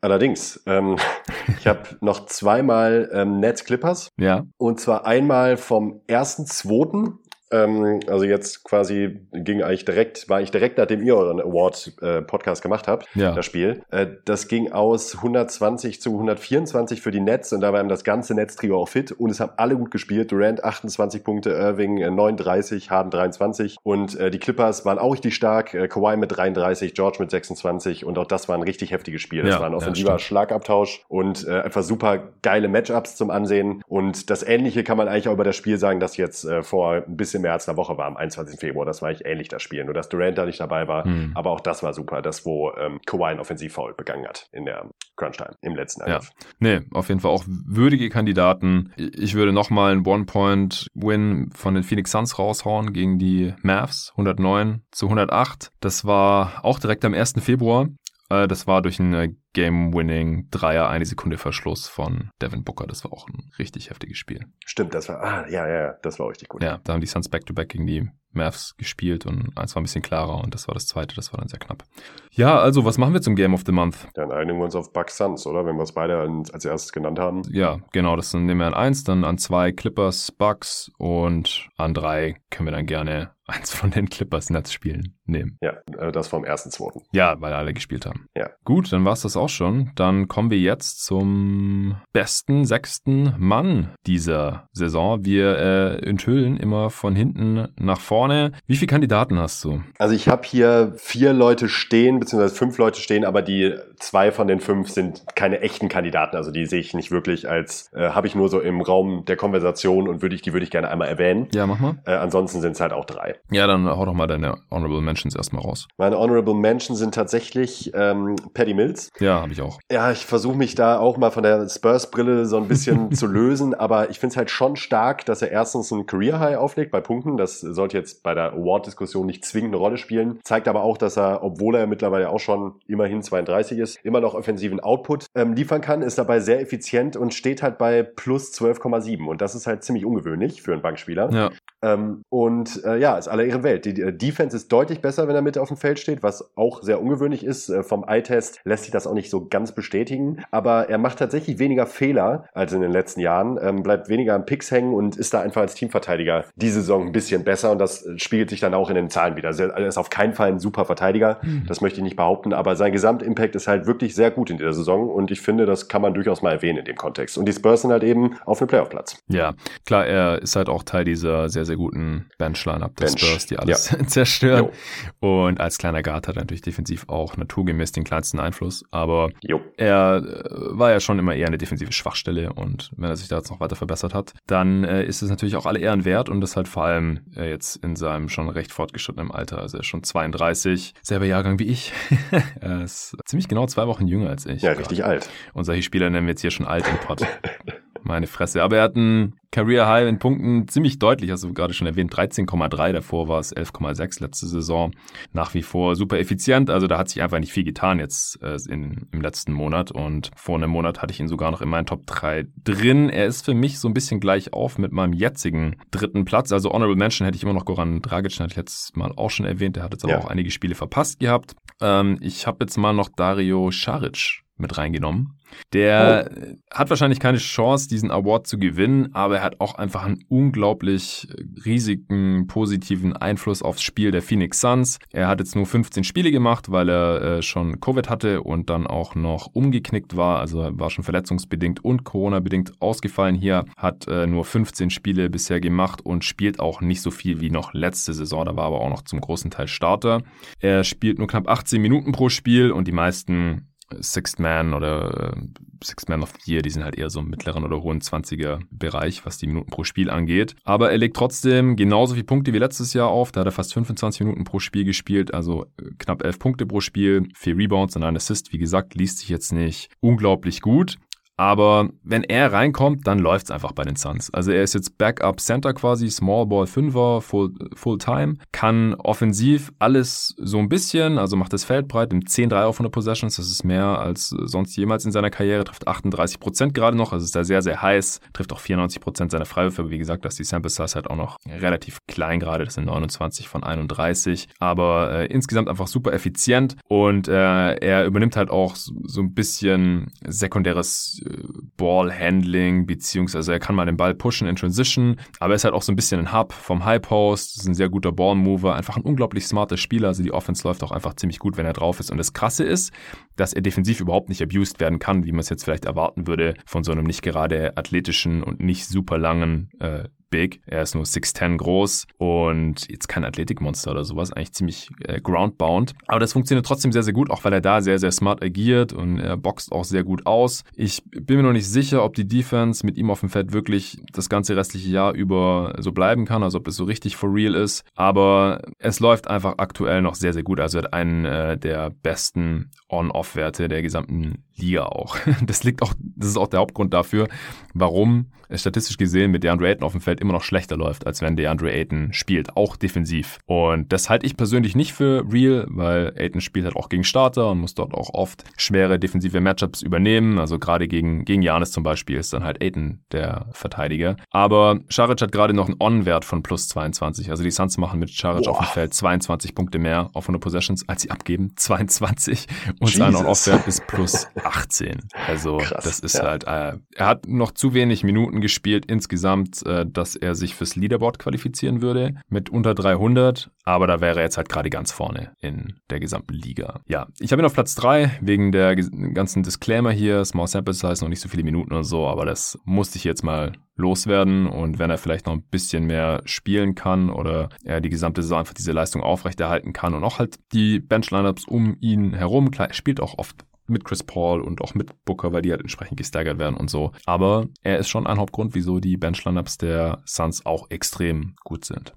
Allerdings, ähm, ich habe noch zweimal ähm, Nets Clippers. Ja. Und zwar einmal vom ersten, zweiten ähm, also jetzt quasi ging eigentlich direkt, war ich direkt nachdem ihr euren Award-Podcast äh, gemacht habt, ja. das Spiel. Äh, das ging aus 120 zu 124 für die Nets und da war eben das ganze Netztrio auch fit und es haben alle gut gespielt. Durant 28 Punkte, Irving äh, 39, Harden 23 und äh, die Clippers waren auch richtig stark. Äh, Kawhi mit 33, George mit 26 und auch das war ein richtig heftiges Spiel. Das ja, war ein offensiver ja, Schlagabtausch und äh, einfach super geile Matchups zum Ansehen und das Ähnliche kann man eigentlich auch über das Spiel sagen, das jetzt äh, vor ein bisschen bisschen mehr als eine Woche war, am 21. Februar. Das war eigentlich ähnlich, das Spiel. Nur, dass Durant da nicht dabei war. Hm. Aber auch das war super, das, wo ähm, Kawhi ein Offensivfoul begangen hat in der Crunch-Time, im letzten Angriff. Ja. Nee, auf jeden Fall auch würdige Kandidaten. Ich würde nochmal einen One-Point-Win von den Phoenix Suns raushauen gegen die Mavs. 109 zu 108. Das war auch direkt am 1. Februar. Äh, das war durch einen Game-Winning Dreier eine Sekunde Verschluss von Devin Booker. Das war auch ein richtig heftiges Spiel. Stimmt, das war, ah, ja, ja, das war richtig gut. Ja, da haben die Suns Back-to-Back -back gegen die Mavs gespielt und eins war ein bisschen klarer und das war das zweite, das war dann sehr knapp. Ja, also was machen wir zum Game of the Month? Dann einigen wir uns auf Bucks Suns, oder? Wenn wir es beide als erstes genannt haben. Ja, genau, das nehmen wir an eins, dann an zwei Clippers, Bucks und an drei können wir dann gerne eins von den Clippers Nets Spielen nehmen. Ja, äh, das vom ersten, zweiten. Ja, weil alle gespielt haben. Ja. Gut, dann war es das auch schon. Dann kommen wir jetzt zum besten sechsten Mann dieser Saison. Wir äh, enthüllen immer von hinten nach vorne. Wie viele Kandidaten hast du? Also ich habe hier vier Leute stehen, beziehungsweise fünf Leute stehen, aber die zwei von den fünf sind keine echten Kandidaten. Also die sehe ich nicht wirklich als, äh, habe ich nur so im Raum der Konversation und würde ich, die würde ich gerne einmal erwähnen. Ja, mach mal. Äh, ansonsten sind es halt auch drei. Ja, dann hau doch mal deine Honorable Mentions erstmal raus. Meine Honorable Mentions sind tatsächlich ähm, Paddy Mills. Ja, habe ich auch. Ja, ich versuche mich da auch mal von der Spurs-Brille so ein bisschen zu lösen, aber ich finde es halt schon stark, dass er erstens ein Career-High auflegt bei Punkten. Das sollte jetzt bei der Award-Diskussion nicht zwingend eine Rolle spielen. Zeigt aber auch, dass er, obwohl er mittlerweile auch schon immerhin 32 ist, immer noch offensiven Output ähm, liefern kann, ist dabei sehr effizient und steht halt bei plus 12,7. Und das ist halt ziemlich ungewöhnlich für einen Bankspieler. Ja. Ähm, und äh, ja, ist aller Ehren Welt. Die, die Defense ist deutlich besser, wenn er mit auf dem Feld steht, was auch sehr ungewöhnlich ist. Äh, vom Eye-Test lässt sich das auch nicht so ganz bestätigen. Aber er macht tatsächlich weniger Fehler als in den letzten Jahren, ähm, bleibt weniger am Picks hängen und ist da einfach als Teamverteidiger diese Saison ein bisschen besser. Und das spiegelt sich dann auch in den Zahlen wieder. Also er ist auf keinen Fall ein super Verteidiger, mhm. das möchte ich nicht behaupten. Aber sein Gesamtimpact ist halt wirklich sehr gut in dieser Saison. Und ich finde, das kann man durchaus mal erwähnen in dem Kontext. Und die Spurs sind halt eben auf einem Playoff-Platz. Ja, klar, er ist halt auch Teil dieser sehr, sehr guten Bench-Line-Up der Bench. Spurs, die alles ja. zerstören. Jo. Und als kleiner Guard hat er natürlich defensiv auch naturgemäß den kleinsten Einfluss. Aber jo. er äh, war ja schon immer eher eine defensive Schwachstelle. Und wenn er sich da jetzt noch weiter verbessert hat, dann äh, ist es natürlich auch alle Ehren wert. Und das halt vor allem äh, jetzt in seinem schon recht fortgeschrittenen Alter. Also er ist schon 32, selber Jahrgang wie ich. er ist ziemlich genau zwei Wochen jünger als ich. Ja, richtig alt. Und solche Spieler nennen wir jetzt hier schon alt im Pott. Meine Fresse. Aber er hat ein Career High in Punkten ziemlich deutlich, hast du gerade schon erwähnt, 13,3, davor war es 11,6 letzte Saison. Nach wie vor super effizient, also da hat sich einfach nicht viel getan jetzt äh, in, im letzten Monat und vor einem Monat hatte ich ihn sogar noch in meinen Top 3 drin. Er ist für mich so ein bisschen gleich auf mit meinem jetzigen dritten Platz, also Honorable Mention hätte ich immer noch Goran Dragic, hatte ich letztes Mal auch schon erwähnt, der hat jetzt aber ja. auch einige Spiele verpasst gehabt. Ähm, ich habe jetzt mal noch Dario Saric mit reingenommen. Der oh. hat wahrscheinlich keine Chance, diesen Award zu gewinnen, aber er hat auch einfach einen unglaublich riesigen positiven Einfluss aufs Spiel der Phoenix Suns. Er hat jetzt nur 15 Spiele gemacht, weil er äh, schon Covid hatte und dann auch noch umgeknickt war, also war schon verletzungsbedingt und Corona-bedingt ausgefallen. Hier hat äh, nur 15 Spiele bisher gemacht und spielt auch nicht so viel wie noch letzte Saison. Da war aber auch noch zum großen Teil Starter. Er spielt nur knapp 18 Minuten pro Spiel und die meisten Sixth Man oder äh, Sixth Man of the Year, die sind halt eher so im mittleren oder hohen 20er Bereich, was die Minuten pro Spiel angeht. Aber er legt trotzdem genauso viele Punkte wie letztes Jahr auf. Da hat er fast 25 Minuten pro Spiel gespielt, also äh, knapp 11 Punkte pro Spiel, vier Rebounds und ein Assist. Wie gesagt, liest sich jetzt nicht unglaublich gut. Aber wenn er reinkommt, dann läuft's einfach bei den Suns. Also er ist jetzt Backup Center quasi, Small Ball Fünfer, Full, Full Time, kann offensiv alles so ein bisschen, also macht das Feld breit, im 10-3 auf 100 Possessions, das ist mehr als sonst jemals in seiner Karriere, trifft 38 Prozent gerade noch, also ist da sehr, sehr heiß, trifft auch 94 Prozent seiner Freiwürfe, wie gesagt, dass die Sample Size halt auch noch relativ klein gerade, das sind 29 von 31, aber äh, insgesamt einfach super effizient und äh, er übernimmt halt auch so ein bisschen sekundäres Ballhandling, beziehungsweise er kann mal den Ball pushen in Transition, aber er ist halt auch so ein bisschen ein Hub vom High Post, ist ein sehr guter Ballmover, einfach ein unglaublich smarter Spieler, also die Offense läuft auch einfach ziemlich gut, wenn er drauf ist. Und das Krasse ist, dass er defensiv überhaupt nicht abused werden kann, wie man es jetzt vielleicht erwarten würde von so einem nicht gerade athletischen und nicht super langen äh, big. Er ist nur 6'10 groß und jetzt kein Athletikmonster oder sowas, eigentlich ziemlich äh, groundbound. Aber das funktioniert trotzdem sehr, sehr gut, auch weil er da sehr, sehr smart agiert und er boxt auch sehr gut aus. Ich bin mir noch nicht sicher, ob die Defense mit ihm auf dem Feld wirklich das ganze restliche Jahr über so bleiben kann, also ob das so richtig for real ist. Aber es läuft einfach aktuell noch sehr, sehr gut. Also er hat einen äh, der besten On-Off-Werte der gesamten Liga auch. Das liegt auch, das ist auch der Hauptgrund dafür, warum es statistisch gesehen mit DeAndre Ayton auf dem Feld immer noch schlechter läuft, als wenn DeAndre Ayton spielt, auch defensiv. Und das halte ich persönlich nicht für real, weil Ayton spielt halt auch gegen Starter und muss dort auch oft schwere defensive Matchups übernehmen. Also gerade gegen, gegen Janis zum Beispiel ist dann halt Ayton der Verteidiger. Aber Scharic hat gerade noch einen On-Wert von plus 22. Also die Suns machen mit Scharic auf dem Feld 22 Punkte mehr auf 100 Possessions, als sie abgeben. 22. Und sein On-Off-Wert ist plus 18. Also Krass, das ist ja. halt, äh, er hat noch zu wenig Minuten gespielt insgesamt, äh, dass er sich fürs Leaderboard qualifizieren würde mit unter 300, aber da wäre er jetzt halt gerade ganz vorne in der gesamten Liga. Ja, ich habe ihn auf Platz 3 wegen der ganzen Disclaimer hier, Small Sample Size, noch nicht so viele Minuten und so, aber das musste ich jetzt mal loswerden und wenn er vielleicht noch ein bisschen mehr spielen kann oder er die gesamte Saison einfach diese Leistung aufrechterhalten kann und auch halt die Bench-Lineups um ihn herum, klar, er spielt auch oft mit Chris Paul und auch mit Booker, weil die halt entsprechend gestaggert werden und so. Aber er ist schon ein Hauptgrund, wieso die Bench-Lineups der Suns auch extrem gut sind.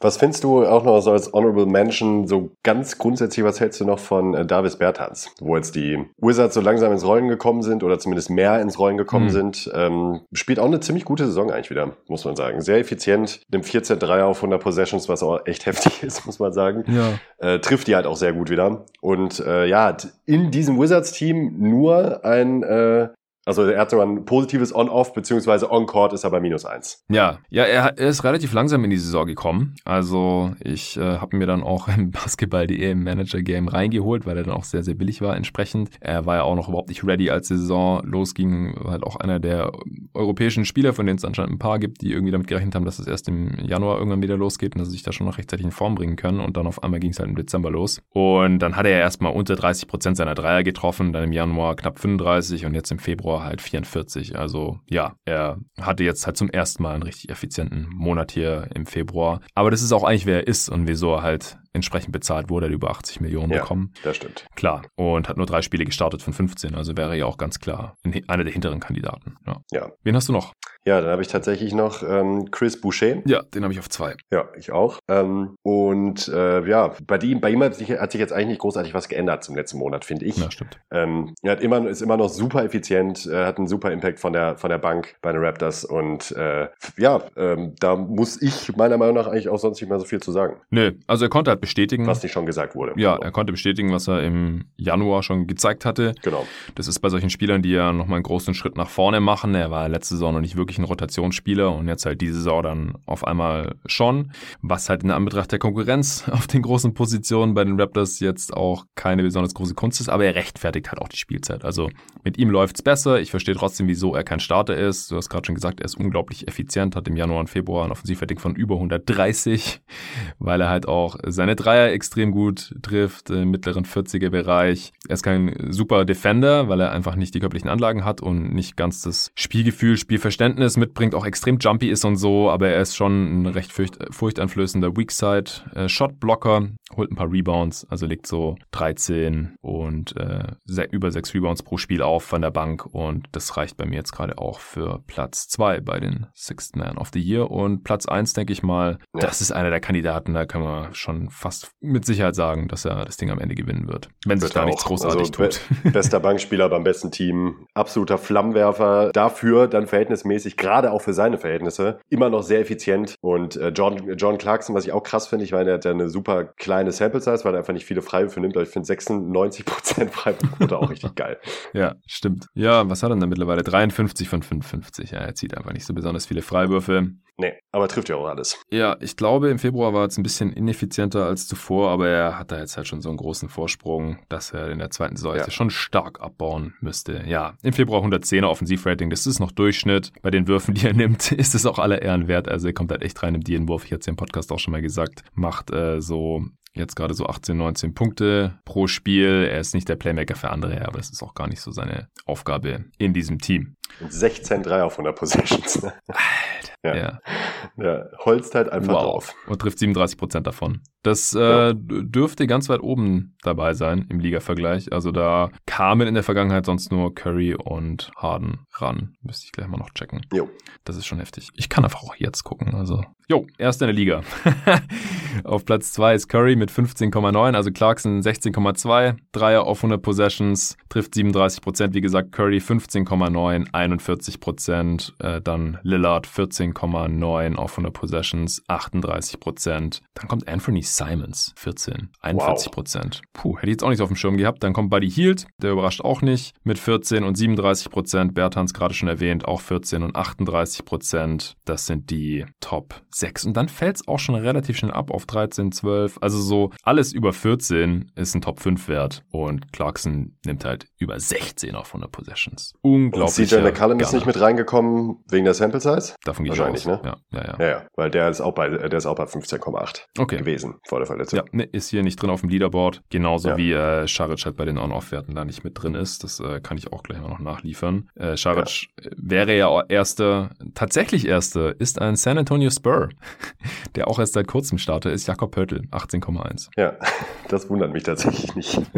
Was findest du auch noch so als Honorable Mention, so ganz grundsätzlich, was hältst du noch von äh, Davis Bertans, wo jetzt die Wizards so langsam ins Rollen gekommen sind oder zumindest mehr ins Rollen gekommen mhm. sind, ähm, spielt auch eine ziemlich gute Saison eigentlich wieder, muss man sagen. Sehr effizient, nimmt 14-3 auf 100 Possessions, was auch echt heftig ist, muss man sagen. Ja. Äh, trifft die halt auch sehr gut wieder. Und äh, ja, in diesem Wizards-Team nur ein äh, also er hat sogar ein positives On-Off, beziehungsweise On-Court ist er bei minus eins. Ja, ja, er, er, ist relativ langsam in die Saison gekommen. Also ich äh, habe mir dann auch im Basketball.de im Manager-Game reingeholt, weil er dann auch sehr, sehr billig war entsprechend. Er war ja auch noch überhaupt nicht ready, als die Saison losging. Halt auch einer der europäischen Spieler, von denen es anscheinend ein paar gibt, die irgendwie damit gerechnet haben, dass es erst im Januar irgendwann wieder losgeht und dass sie sich da schon noch rechtzeitig in Form bringen können. Und dann auf einmal ging es halt im Dezember los. Und dann hat er erstmal unter 30 Prozent seiner Dreier getroffen, dann im Januar knapp 35 und jetzt im Februar Februar halt 44. Also ja, er hatte jetzt halt zum ersten Mal einen richtig effizienten Monat hier im Februar. Aber das ist auch eigentlich, wer er ist und wieso er halt entsprechend bezahlt wurde, er über 80 Millionen ja, bekommen. Das stimmt. Klar. Und hat nur drei Spiele gestartet von 15, also wäre er ja auch ganz klar einer der hinteren Kandidaten. Ja. ja. Wen hast du noch? Ja, dann habe ich tatsächlich noch ähm, Chris Boucher. Ja, den habe ich auf zwei. Ja, ich auch. Ähm, und äh, ja, bei ihm, bei ihm hat sich, hat sich jetzt eigentlich nicht großartig was geändert zum letzten Monat, finde ich. Ja, stimmt. Ähm, er hat immer, ist immer noch super effizient, äh, hat einen super Impact von der, von der Bank bei den Raptors und äh, ja, ähm, da muss ich meiner Meinung nach eigentlich auch sonst nicht mehr so viel zu sagen. Nö, also er konnte halt bestätigen. Was nicht schon gesagt wurde. Ja, er konnte bestätigen, was er im Januar schon gezeigt hatte. Genau. Das ist bei solchen Spielern, die ja nochmal einen großen Schritt nach vorne machen. Er war letzte Saison noch nicht wirklich ein Rotationsspieler und jetzt halt diese Saison dann auf einmal schon. Was halt in Anbetracht der Konkurrenz auf den großen Positionen bei den Raptors jetzt auch keine besonders große Kunst ist, aber er rechtfertigt halt auch die Spielzeit. Also mit ihm läuft's besser. Ich verstehe trotzdem, wieso er kein Starter ist. Du hast gerade schon gesagt, er ist unglaublich effizient, hat im Januar und Februar ein Offensivrating von über 130, weil er halt auch seine Dreier extrem gut trifft, im mittleren 40er Bereich. Er ist kein super Defender, weil er einfach nicht die körperlichen Anlagen hat und nicht ganz das Spielgefühl, Spielverständnis mitbringt, auch extrem jumpy ist und so, aber er ist schon ein recht furcht, furchteinflößender Weakside äh, Shotblocker holt ein paar Rebounds, also legt so 13 und äh, über 6 Rebounds pro Spiel auf von der Bank und das reicht bei mir jetzt gerade auch für Platz 2 bei den Sixth Man of the Year und Platz 1 denke ich mal, ja. das ist einer der Kandidaten, da können wir schon fast mit Sicherheit sagen, dass er das Ding am Ende gewinnen wird, wenn sich da nichts großartig also, tut. Bester Bankspieler beim besten Team, absoluter Flammenwerfer, dafür dann verhältnismäßig, gerade auch für seine Verhältnisse, immer noch sehr effizient und äh, John, John Clarkson, was ich auch krass finde, ich meine, er hat ja eine super kleine Sample Size, weil er einfach nicht viele Freiwürfe nimmt, aber ich finde 96% Freiwurfquote auch richtig geil. Ja, stimmt. Ja, was hat er denn mittlerweile? 53 von 55. Ja, er zieht einfach nicht so besonders viele Freiwürfe. Nee, aber trifft ja auch alles. Ja, ich glaube, im Februar war es ein bisschen ineffizienter als zuvor, aber er hat da jetzt halt schon so einen großen Vorsprung, dass er in der zweiten Saison ja. schon stark abbauen müsste. Ja, im Februar 110er Offensivrating, das ist noch Durchschnitt. Bei den Würfen, die er nimmt, ist es auch aller Ehren wert. Also er kommt halt echt rein im Wurf. Ich hatte es im Podcast auch schon mal gesagt. Macht äh, so jetzt gerade so 18, 19 Punkte pro Spiel. Er ist nicht der Playmaker für andere, aber es ist auch gar nicht so seine Aufgabe in diesem Team. Und 16 3 auf 100 Positions. Alter. Ja. ja. ja. Holzt halt einfach wow. drauf. Und trifft 37 Prozent davon. Das ja. äh, dürfte ganz weit oben dabei sein im Liga-Vergleich. Also da kamen in der Vergangenheit sonst nur Curry und Harden ran. Müsste ich gleich mal noch checken. Jo. Das ist schon heftig. Ich kann einfach auch jetzt gucken. Also, jo, erst in der Liga. auf Platz 2 ist Curry mit 15,9, also Clarkson 16,2. Dreier auf 100 Possessions, trifft 37 Prozent. Wie gesagt, Curry 15,9, 41 Prozent. Äh, dann Lillard 14,9 auf 100 Possessions, 38 Prozent. Dann kommt Anthony Simons, 14, 41 Prozent. Wow. Puh, hätte ich jetzt auch nicht auf dem Schirm gehabt. Dann kommt Buddy Hield, der überrascht auch nicht, mit 14 und 37 Prozent. Bertans gerade schon erwähnt, auch 14 und 38 Prozent. Das sind die Top 6. Und dann fällt es auch schon relativ schnell ab auf 13, 12. Also so alles über 14 ist ein Top 5 Wert. Und Clarkson nimmt halt über 16 auf 100 Possessions. Unglaublich. CJ McCallum ist nicht mit reingekommen wegen der Sample Size? Davon gehe ich Wahrscheinlich, ne? Ja, ja, ja. ja, ja. Weil der ist auch bei, der ist auch bei 15,8 okay. gewesen vor der Verletzung. Ja, ne, ist hier nicht drin auf dem Leaderboard. Genauso ja. wie äh, Scharic halt bei den On-Off-Werten da nicht mit drin ist. Das äh, kann ich auch gleich mal noch nachliefern. Äh, Scharic ja. wäre ja erster, tatsächlich erster, ist ein San Antonio Spur, der auch erst seit kurzem Starter ist, Jakob Pöttl, 18,1. Ja, das wundert mich tatsächlich nicht.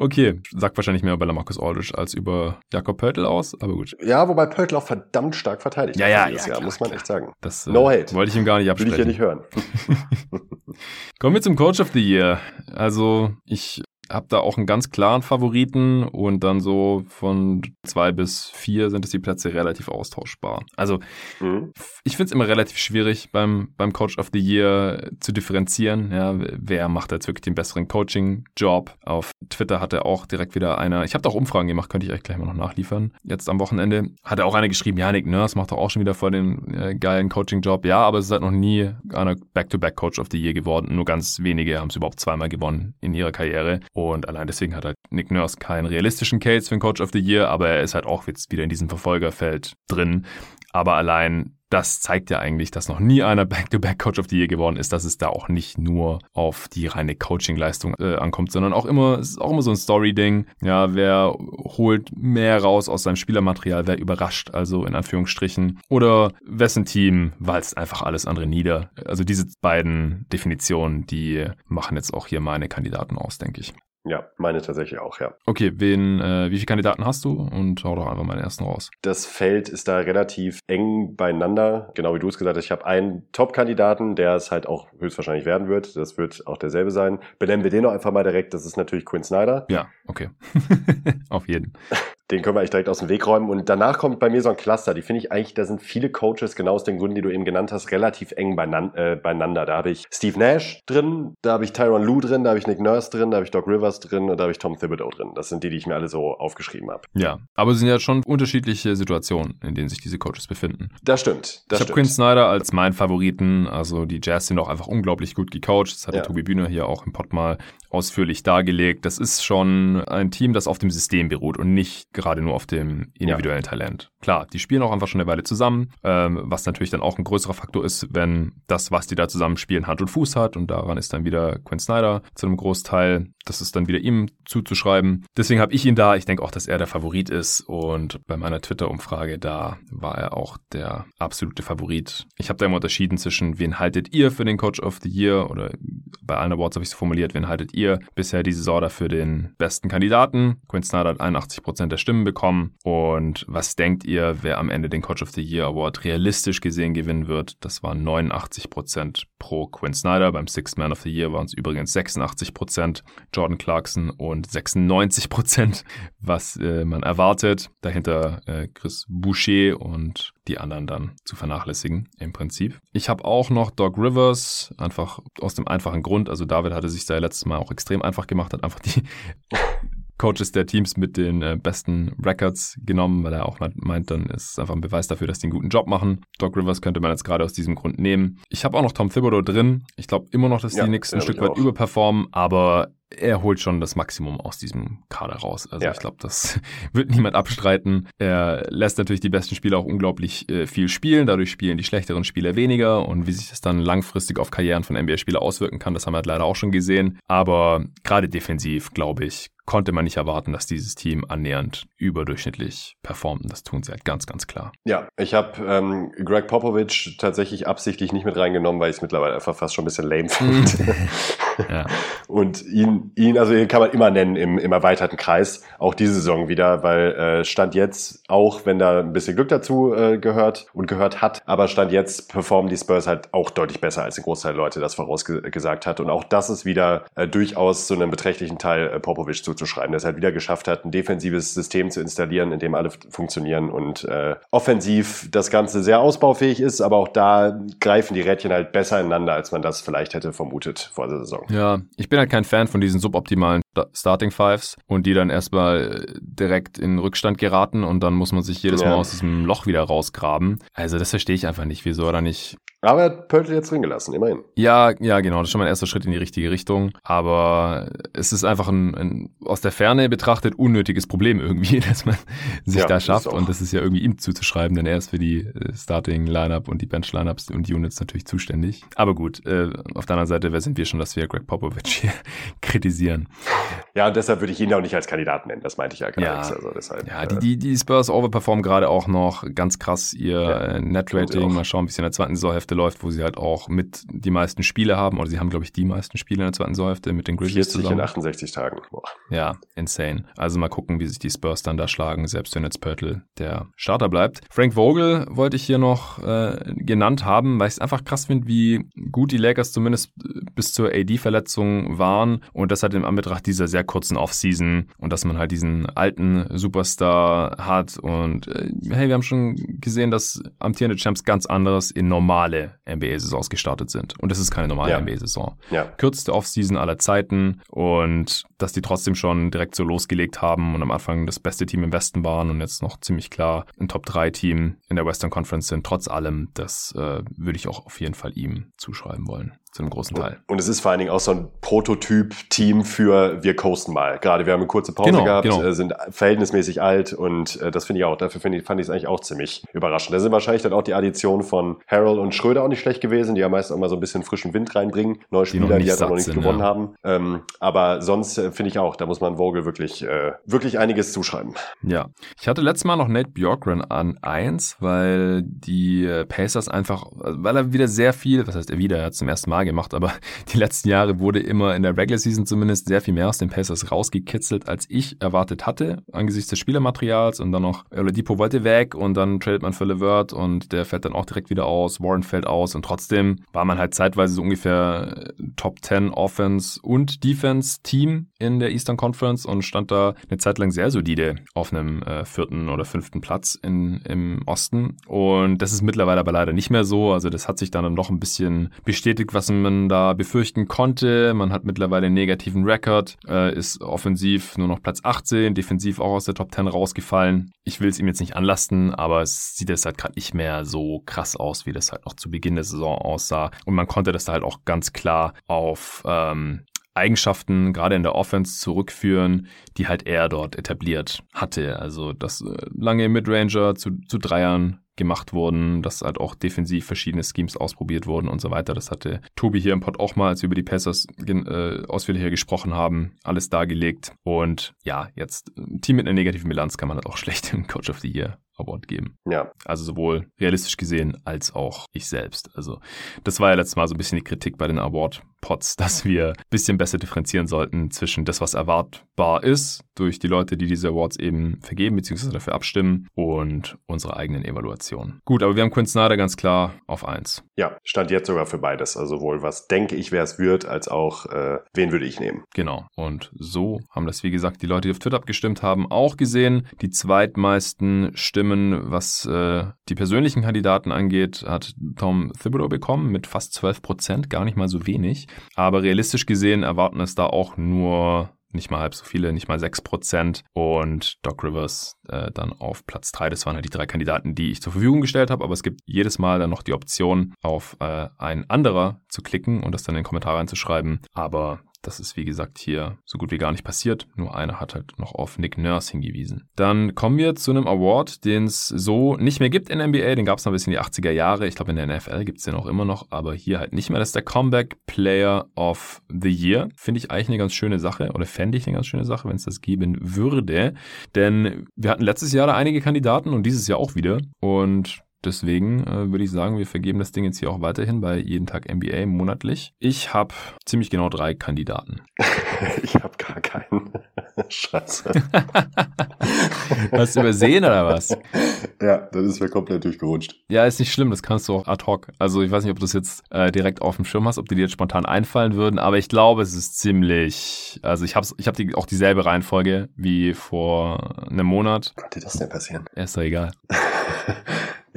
Okay, sagt wahrscheinlich mehr über Lamarcus Aldridge als über Jakob Pörtl aus, aber gut. Ja, wobei Pörtl auch verdammt stark verteidigt ja, ja, ja, Jahr, muss man echt sagen. Das, äh, no hate. Wollte ich ihm gar nicht absprechen. Will ich ja nicht hören. Kommen wir zum Coach of the Year. Also, ich habe da auch einen ganz klaren Favoriten und dann so von zwei bis vier sind es die Plätze relativ austauschbar. Also mhm. ich finde es immer relativ schwierig beim, beim Coach of the Year zu differenzieren. Ja, wer macht jetzt wirklich den besseren Coaching-Job? Auf Twitter hatte auch direkt wieder einer, ich habe da auch Umfragen gemacht, könnte ich euch gleich mal noch nachliefern. Jetzt am Wochenende hatte auch einer geschrieben, ja, Nick Nurse macht doch auch schon wieder voll den äh, geilen Coaching-Job. Ja, aber es ist halt noch nie einer Back-to-Back-Coach of the Year geworden. Nur ganz wenige haben es überhaupt zweimal gewonnen in ihrer Karriere. Und allein deswegen hat halt Nick Nurse keinen realistischen Case für den Coach of the Year, aber er ist halt auch jetzt wieder in diesem Verfolgerfeld drin. Aber allein das zeigt ja eigentlich, dass noch nie einer Back-to-Back-Coach of the Year geworden ist, dass es da auch nicht nur auf die reine Coaching-Leistung äh, ankommt, sondern auch immer, es ist auch immer so ein Story-Ding. Ja, wer holt mehr raus aus seinem Spielermaterial, wer überrascht, also in Anführungsstrichen. Oder wessen Team walzt einfach alles andere nieder. Also diese beiden Definitionen, die machen jetzt auch hier meine Kandidaten aus, denke ich. Ja, meine tatsächlich auch, ja. Okay, wen, äh, wie viele Kandidaten hast du? Und hau doch einfach mal den ersten raus. Das Feld ist da relativ eng beieinander. Genau wie du es gesagt hast, ich habe einen Top-Kandidaten, der es halt auch höchstwahrscheinlich werden wird. Das wird auch derselbe sein. Benennen wir den doch einfach mal direkt. Das ist natürlich Quinn Snyder. Ja, okay. Auf jeden. Den können wir eigentlich direkt aus dem Weg räumen. Und danach kommt bei mir so ein Cluster. Die finde ich eigentlich, da sind viele Coaches, genau aus den Gründen, die du eben genannt hast, relativ eng äh, beieinander. Da habe ich Steve Nash drin, da habe ich Tyron Lue drin, da habe ich Nick Nurse drin, da habe ich Doc Rivers drin und da habe ich Tom Thibodeau drin. Das sind die, die ich mir alle so aufgeschrieben habe. Ja, aber es sind ja schon unterschiedliche Situationen, in denen sich diese Coaches befinden. Das stimmt. Das ich habe Quinn Snyder als meinen Favoriten. Also die Jazz sind auch einfach unglaublich gut gecoacht. Das hat ja. der Tobi Bühner hier auch im Pod mal ausführlich dargelegt. Das ist schon ein Team, das auf dem System beruht und nicht gerade nur auf dem individuellen ja. Talent. Klar, die spielen auch einfach schon eine Weile zusammen, ähm, was natürlich dann auch ein größerer Faktor ist, wenn das, was die da zusammen spielen, Hand und Fuß hat und daran ist dann wieder Quinn Snyder zu einem Großteil. Das ist dann wieder ihm zuzuschreiben. Deswegen habe ich ihn da. Ich denke auch, dass er der Favorit ist und bei meiner Twitter-Umfrage da war er auch der absolute Favorit. Ich habe da immer unterschieden zwischen, wen haltet ihr für den Coach of the Year oder bei allen Awards habe ich es formuliert, wen haltet ihr bisher die Saison dafür den besten Kandidaten? Quinn Snyder hat 81% der Stimmen bekommen. Und was denkt ihr, wer am Ende den Coach of the Year Award realistisch gesehen gewinnen wird? Das waren 89% pro Quinn Snyder. Beim Sixth Man of the Year waren es übrigens 86%. Jordan Clarkson und 96%, was äh, man erwartet. Dahinter äh, Chris Boucher und die anderen dann zu vernachlässigen im Prinzip. Ich habe auch noch Doc Rivers, einfach aus dem einfachen Grund, also David hatte sich da letztes Mal auch extrem einfach gemacht, hat einfach die Coaches der Teams mit den äh, besten Records genommen, weil er auch meint, dann ist es einfach ein Beweis dafür, dass die einen guten Job machen. Doc Rivers könnte man jetzt gerade aus diesem Grund nehmen. Ich habe auch noch Tom Thibodeau drin. Ich glaube immer noch, dass ja, die nächsten ein Stück weit überperformen, aber er holt schon das Maximum aus diesem Kader raus. Also ja. ich glaube, das wird niemand abstreiten. Er lässt natürlich die besten Spieler auch unglaublich äh, viel spielen. Dadurch spielen die schlechteren Spieler weniger. Und wie sich das dann langfristig auf Karrieren von NBA-Spielern auswirken kann, das haben wir halt leider auch schon gesehen. Aber gerade defensiv, glaube ich, konnte man nicht erwarten, dass dieses Team annähernd überdurchschnittlich performt. Und das tun sie halt ganz, ganz klar. Ja, ich habe ähm, Greg Popovich tatsächlich absichtlich nicht mit reingenommen, weil ich es mittlerweile einfach fast schon ein bisschen lame finde. Und ihn, ihn, also ihn kann man immer nennen im, im erweiterten Kreis, auch diese Saison wieder, weil äh, Stand jetzt, auch wenn da ein bisschen Glück dazu äh, gehört und gehört hat, aber Stand jetzt performen die Spurs halt auch deutlich besser, als ein Großteil der Leute das vorausgesagt hat. Und auch das ist wieder äh, durchaus zu einem beträchtlichen Teil äh, Popovic zuzuschreiben, der es halt wieder geschafft hat, ein defensives System zu installieren, in dem alle funktionieren und äh, offensiv das Ganze sehr ausbaufähig ist, aber auch da greifen die Rädchen halt besser ineinander, als man das vielleicht hätte vermutet vor der Saison. Ja, ich bin halt kein Fan von diesen suboptimalen Starting Fives und die dann erstmal direkt in Rückstand geraten und dann muss man sich jedes Mal aus diesem Loch wieder rausgraben. Also das verstehe ich einfach nicht, wieso er da nicht aber er hat Pöltl jetzt drin gelassen, immerhin. Ja, ja, genau. Das ist schon mein erster Schritt in die richtige Richtung. Aber es ist einfach ein, ein aus der Ferne betrachtet unnötiges Problem irgendwie, dass man sich ja, da schafft. Und das ist ja irgendwie ihm zuzuschreiben, denn er ist für die äh, Starting-Lineup und die Bench-Lineups und die Units natürlich zuständig. Aber gut, äh, auf der anderen Seite, wer sind wir schon, dass wir Greg Popovich hier kritisieren? Ja, und deshalb würde ich ihn auch nicht als Kandidaten nennen. Das meinte ich ja gar ja, nichts. Also deshalb, ja, die, äh, die, die Spurs overperformen gerade auch noch ganz krass ihr ja, Net-Rating. Mal schauen, wie es in der zweiten Saisonhälfte läuft, wo sie halt auch mit die meisten Spiele haben, oder sie haben, glaube ich, die meisten Spiele in der zweiten Saisonhälfte mit den Grizzlies 40 zusammen. in 68 Tagen. Boah. Ja, insane. Also mal gucken, wie sich die Spurs dann da schlagen, selbst wenn jetzt Pörtl der Starter bleibt. Frank Vogel wollte ich hier noch äh, genannt haben, weil ich es einfach krass finde, wie gut die Lakers zumindest bis zur AD-Verletzung waren und das halt im Anbetracht dieser sehr kurzen Offseason und dass man halt diesen alten Superstar hat und äh, hey, wir haben schon gesehen, dass amtierende Champs ganz anderes in normale NBA-Saisons gestartet sind. Und es ist keine normale ja. NBA-Saison. Ja. Kürzeste Offseason aller Zeiten und dass die trotzdem schon direkt so losgelegt haben und am Anfang das beste Team im Westen waren und jetzt noch ziemlich klar ein Top-3-Team in der Western Conference sind. Trotz allem, das äh, würde ich auch auf jeden Fall ihm zuschreiben wollen zu einem großen Teil. Und es ist vor allen Dingen auch so ein Prototyp-Team für wir coasten mal. Gerade wir haben eine kurze Pause genau, gehabt, genau. Äh, sind verhältnismäßig alt und äh, das finde ich auch, dafür ich, fand ich es eigentlich auch ziemlich überraschend. Da sind wahrscheinlich dann auch die Additionen von Harold und Schröder auch nicht schlecht gewesen, die ja meist auch mal so ein bisschen frischen Wind reinbringen. Neue Spieler, die, die halt noch nicht sind, gewonnen ja. haben. Ähm, aber sonst äh, finde ich auch, da muss man Vogel wirklich, äh, wirklich einiges zuschreiben. Ja. Ich hatte letztes Mal noch Nate Bjorkgren an eins, weil die Pacers einfach, weil er wieder sehr viel, was heißt er wieder, er hat zum ersten Mal gemacht, aber die letzten Jahre wurde immer in der Regular Season zumindest sehr viel mehr aus den Pacers rausgekitzelt, als ich erwartet hatte, angesichts des Spielermaterials und dann noch Oladipo wollte weg und dann tradet man für LeVert und der fällt dann auch direkt wieder aus, Warren fällt aus und trotzdem war man halt zeitweise so ungefähr äh, Top 10 Offense und Defense Team in der Eastern Conference und stand da eine Zeit lang sehr solide auf einem äh, vierten oder fünften Platz in, im Osten. Und das ist mittlerweile aber leider nicht mehr so, also das hat sich dann noch ein bisschen bestätigt, was man da befürchten konnte. Man hat mittlerweile einen negativen Rekord, äh, ist offensiv nur noch Platz 18, defensiv auch aus der Top 10 rausgefallen. Ich will es ihm jetzt nicht anlasten, aber es sieht jetzt halt gerade nicht mehr so krass aus, wie das halt noch zu Beginn der Saison aussah. Und man konnte das da halt auch ganz klar auf ähm, Eigenschaften gerade in der Offense zurückführen, die halt er dort etabliert hatte. Also das äh, lange Midranger zu, zu Dreiern gemacht wurden, dass halt auch defensiv verschiedene Schemes ausprobiert wurden und so weiter. Das hatte Tobi hier im Pod auch mal, als wir über die Pacers äh, ausführlicher gesprochen haben, alles dargelegt. Und ja, jetzt ein Team mit einer negativen Bilanz kann man halt auch schlecht im Coach of the Year Award geben. Ja. Also sowohl realistisch gesehen als auch ich selbst. Also das war ja letztes Mal so ein bisschen die Kritik bei den Award Pots, dass wir ein bisschen besser differenzieren sollten zwischen das, was erwartbar ist durch die Leute, die diese Awards eben vergeben bzw. dafür abstimmen und unsere eigenen Evaluationen. Gut, aber wir haben Quinn Snyder ganz klar auf eins. Ja, stand jetzt sogar für beides. Also sowohl was denke ich, wer es wird, als auch äh, wen würde ich nehmen. Genau. Und so haben das, wie gesagt, die Leute, die auf Twitter abgestimmt haben, auch gesehen. Die zweitmeisten Stimmen, was äh, die persönlichen Kandidaten angeht, hat Tom Thibodeau bekommen mit fast 12 Prozent, gar nicht mal so wenig. Aber realistisch gesehen erwarten es da auch nur nicht mal halb so viele, nicht mal sechs Prozent. Und Doc Rivers äh, dann auf Platz drei. Das waren halt die drei Kandidaten, die ich zur Verfügung gestellt habe. Aber es gibt jedes Mal dann noch die Option, auf äh, ein anderer zu klicken und das dann in den Kommentar reinzuschreiben. Aber das ist wie gesagt hier so gut wie gar nicht passiert. Nur einer hat halt noch auf Nick Nurse hingewiesen. Dann kommen wir zu einem Award, den es so nicht mehr gibt in NBA. Den gab es noch bis in die 80er Jahre. Ich glaube, in der NFL gibt es den auch immer noch, aber hier halt nicht mehr. Das ist der Comeback Player of the Year. Finde ich eigentlich eine ganz schöne Sache oder fände ich eine ganz schöne Sache, wenn es das geben würde. Denn wir hatten letztes Jahr da einige Kandidaten und dieses Jahr auch wieder. Und Deswegen äh, würde ich sagen, wir vergeben das Ding jetzt hier auch weiterhin bei jeden Tag NBA monatlich. Ich habe ziemlich genau drei Kandidaten. ich habe gar keinen. Scheiße. Hast du übersehen oder was? Ja, das ist mir komplett durchgerutscht. Ja, ist nicht schlimm, das kannst du auch ad hoc. Also ich weiß nicht, ob du es jetzt äh, direkt auf dem Schirm hast, ob die dir jetzt spontan einfallen würden, aber ich glaube, es ist ziemlich, also ich habe ich hab die, auch dieselbe Reihenfolge wie vor einem Monat. Konnte das denn passieren? Ist doch egal.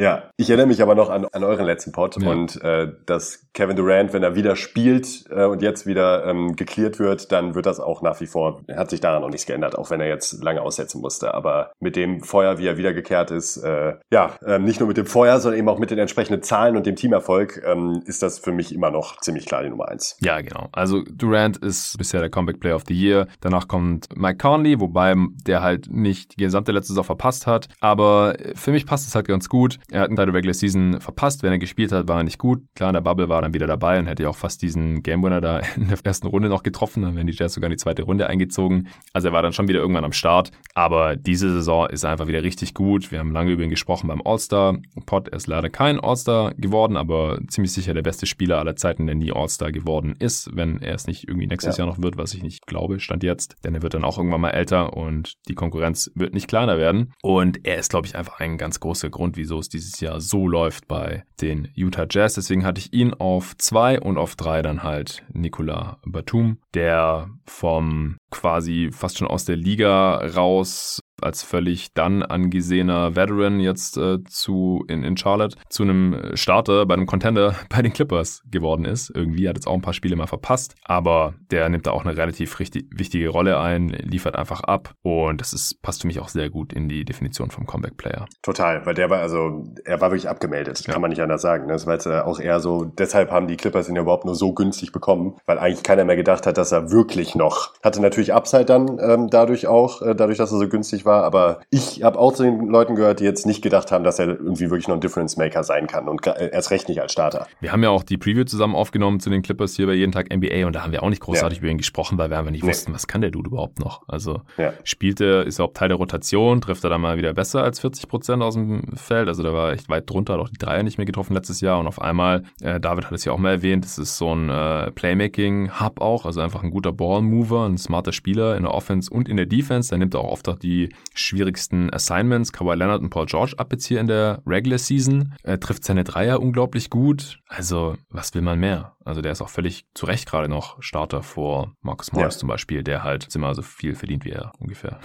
Ja, ich erinnere mich aber noch an, an euren letzten Pod ja. und äh, dass Kevin Durant, wenn er wieder spielt äh, und jetzt wieder ähm, geklärt wird, dann wird das auch nach wie vor, hat sich daran noch nichts geändert, auch wenn er jetzt lange aussetzen musste. Aber mit dem Feuer, wie er wiedergekehrt ist, äh, ja, äh, nicht nur mit dem Feuer, sondern eben auch mit den entsprechenden Zahlen und dem Teamerfolg, ähm, ist das für mich immer noch ziemlich klar die Nummer eins. Ja, genau. Also Durant ist bisher der Comeback Player of the Year. Danach kommt Mike Conley, wobei der halt nicht die gesamte letzte Saison verpasst hat. Aber für mich passt es halt ganz gut. Er hat einen Teil der Regular Season verpasst. Wenn er gespielt hat, war er nicht gut. Klar, in der Bubble war er dann wieder dabei und hätte ja auch fast diesen Game Winner da in der ersten Runde noch getroffen. Dann wären die Jazz sogar in die zweite Runde eingezogen. Also er war dann schon wieder irgendwann am Start. Aber diese Saison ist einfach wieder richtig gut. Wir haben lange über ihn gesprochen beim All-Star-Pod. Er ist leider kein All-Star geworden, aber ziemlich sicher der beste Spieler aller Zeiten, der nie All-Star geworden ist, wenn er es nicht irgendwie nächstes ja. Jahr noch wird, was ich nicht glaube, stand jetzt. Denn er wird dann auch irgendwann mal älter und die Konkurrenz wird nicht kleiner werden. Und er ist, glaube ich, einfach ein ganz großer Grund, wieso es dieses Jahr so läuft bei den Utah Jazz. Deswegen hatte ich ihn auf zwei und auf drei dann halt Nicola Batum, der vom quasi fast schon aus der Liga raus als völlig dann angesehener Veteran jetzt äh, zu in, in Charlotte zu einem Starter bei einem Contender bei den Clippers geworden ist. Irgendwie hat jetzt auch ein paar Spiele mal verpasst, aber der nimmt da auch eine relativ richtig, wichtige Rolle ein, liefert einfach ab und das ist passt für mich auch sehr gut in die Definition vom Comeback Player. Total, weil der war also er war wirklich abgemeldet, ja. kann man nicht anders sagen. Ne? Das war jetzt äh, auch eher so, deshalb haben die Clippers ihn ja überhaupt nur so günstig bekommen, weil eigentlich keiner mehr gedacht hat, dass er wirklich noch hatte natürlich Upside dann ähm, dadurch auch, äh, dadurch, dass er so günstig war war, aber ich habe auch zu den Leuten gehört, die jetzt nicht gedacht haben, dass er irgendwie wirklich noch ein Difference Maker sein kann und erst recht nicht als Starter. Wir haben ja auch die Preview zusammen aufgenommen zu den Clippers hier bei jeden Tag NBA und da haben wir auch nicht großartig ja. über ihn gesprochen, weil wir einfach nicht nee. wussten, was kann der Dude überhaupt noch. Also ja. spielt er, ist er überhaupt Teil der Rotation, trifft er dann mal wieder besser als 40 Prozent aus dem Feld. Also da war echt weit drunter, hat auch die Dreier nicht mehr getroffen letztes Jahr und auf einmal, äh, David hat es ja auch mal erwähnt, das ist so ein äh, Playmaking-Hub auch, also einfach ein guter Ball-Mover, ein smarter Spieler in der Offense und in der Defense. Da nimmt er auch oft auch die schwierigsten Assignments, Kawhi Leonard und Paul George ab jetzt hier in der Regular Season. Er trifft seine Dreier unglaublich gut. Also, was will man mehr? Also, der ist auch völlig zu Recht gerade noch Starter vor Marcus Morris ja. zum Beispiel, der halt immer so viel verdient wie er ungefähr.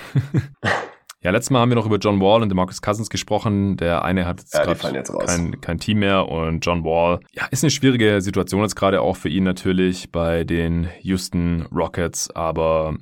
Ja, letztes Mal haben wir noch über John Wall und Demarcus Cousins gesprochen. Der eine hat ja, jetzt, kein, kein, Team mehr und John Wall. Ja, ist eine schwierige Situation jetzt gerade auch für ihn natürlich bei den Houston Rockets, aber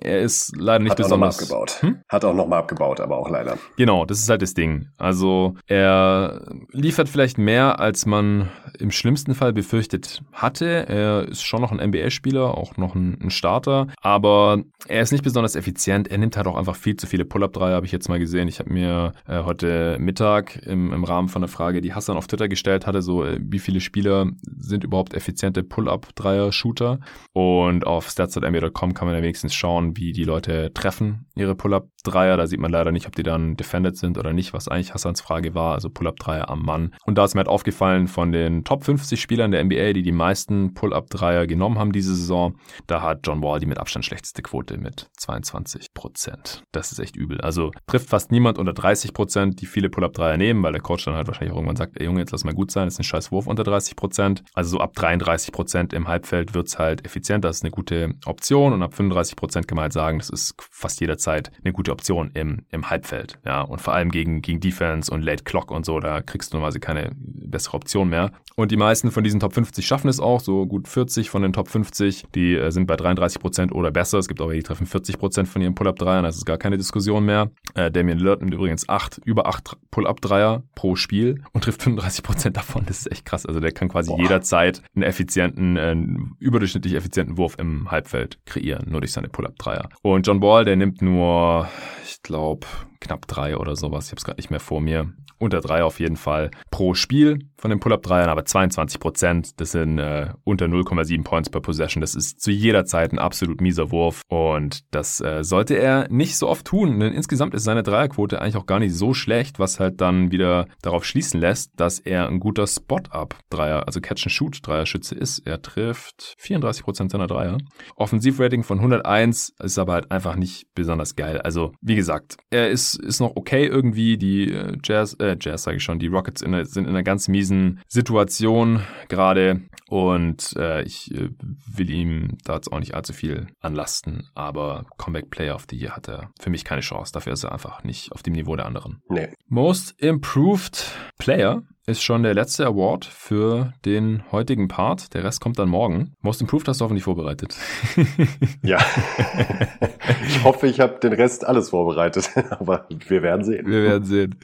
er ist leider nicht hat besonders. Auch noch mal abgebaut. Hm? Hat auch nochmal abgebaut, aber auch leider. Genau, das ist halt das Ding. Also er liefert vielleicht mehr, als man im schlimmsten Fall befürchtet hatte. Er ist schon noch ein NBA-Spieler, auch noch ein, ein Starter, aber er ist nicht besonders effizient. Er nimmt halt auch einfach viel zu viele Pull-up-3 dabei, habe ich jetzt mal gesehen. Ich habe mir äh, heute Mittag im, im Rahmen von einer Frage, die Hassan auf Twitter gestellt hatte, so äh, wie viele Spieler sind überhaupt effiziente Pull-Up-Dreier-Shooter und auf stats.mb.com kann man ja wenigstens schauen, wie die Leute treffen ihre Pull-Up-Dreier. Da sieht man leider nicht, ob die dann defended sind oder nicht, was eigentlich Hassans Frage war, also Pull-Up-Dreier am Mann. Und da ist mir halt aufgefallen, von den Top 50 Spielern der NBA, die die meisten Pull-Up-Dreier genommen haben diese Saison, da hat John Wall die mit Abstand schlechteste Quote mit 22 Prozent. Das ist echt übel. Also trifft fast niemand unter 30 Prozent, die viele Pull-Up-Dreier nehmen, weil der Coach dann halt wahrscheinlich irgendwann sagt, ey Junge, jetzt lass mal gut sein, das ist ein scheiß Wurf unter 30 Prozent. Also so ab 33 Prozent im Halbfeld wird's halt effizient. Das ist eine gute Option und ab 35 Prozent kann man halt sagen, das ist fast jederzeit eine gute Option im, im Halbfeld. Ja, und vor allem gegen, gegen Defense und Late Clock und so, da kriegst du normalerweise keine bessere Option mehr. Und die meisten von diesen Top 50 schaffen es auch, so gut 40 von den Top 50, die äh, sind bei 33 Prozent oder besser. Es gibt auch die treffen 40 Prozent von ihren Pull-Up-Dreiern, das ist gar keine Diskussion mehr. Äh, Damian Lillard nimmt übrigens acht, über acht Pull-Up-Dreier pro Spiel und trifft 35 Prozent davon. Das ist echt krass. Also der kann quasi Boah. jederzeit einen effizienten, äh, überdurchschnittlich effizienten Wurf im Halbfeld kreieren, nur durch seine Pull-Up-Dreier. Und John Ball, der nimmt nur, ich glaube, knapp drei oder sowas. Ich habe es gerade nicht mehr vor mir. Unter drei auf jeden Fall pro Spiel von den Pull-Up-Dreiern, aber 22 Prozent, das sind äh, unter 0,7 Points per Possession. Das ist zu jeder Zeit ein absolut mieser Wurf und das äh, sollte er nicht so oft tun, denn insgesamt ist seine Dreierquote eigentlich auch gar nicht so schlecht, was halt dann wieder darauf schließen lässt, dass er ein guter Spot-Up-Dreier, also Catch-and-Shoot-Dreierschütze ist. Er trifft 34 Prozent seiner Dreier. Offensivrating von 101 ist aber halt einfach nicht besonders geil. Also, wie gesagt, er ist ist, noch okay irgendwie. Die äh, Jazz, äh, Jazz sage ich schon, die Rockets in, sind in einer ganz miesen Situation gerade und äh, ich äh, will ihm da jetzt auch nicht allzu viel anlasten, aber Comeback Player of the Year hat er für mich keine Chance. Dafür ist er einfach nicht auf dem Niveau der anderen. Nee. Most Improved Player ist schon der letzte Award für den heutigen Part. Der Rest kommt dann morgen. Most Improved hast du hoffentlich vorbereitet. ja. ich hoffe, ich habe den Rest alles vorbereitet. Aber wir werden sehen. Wir werden sehen.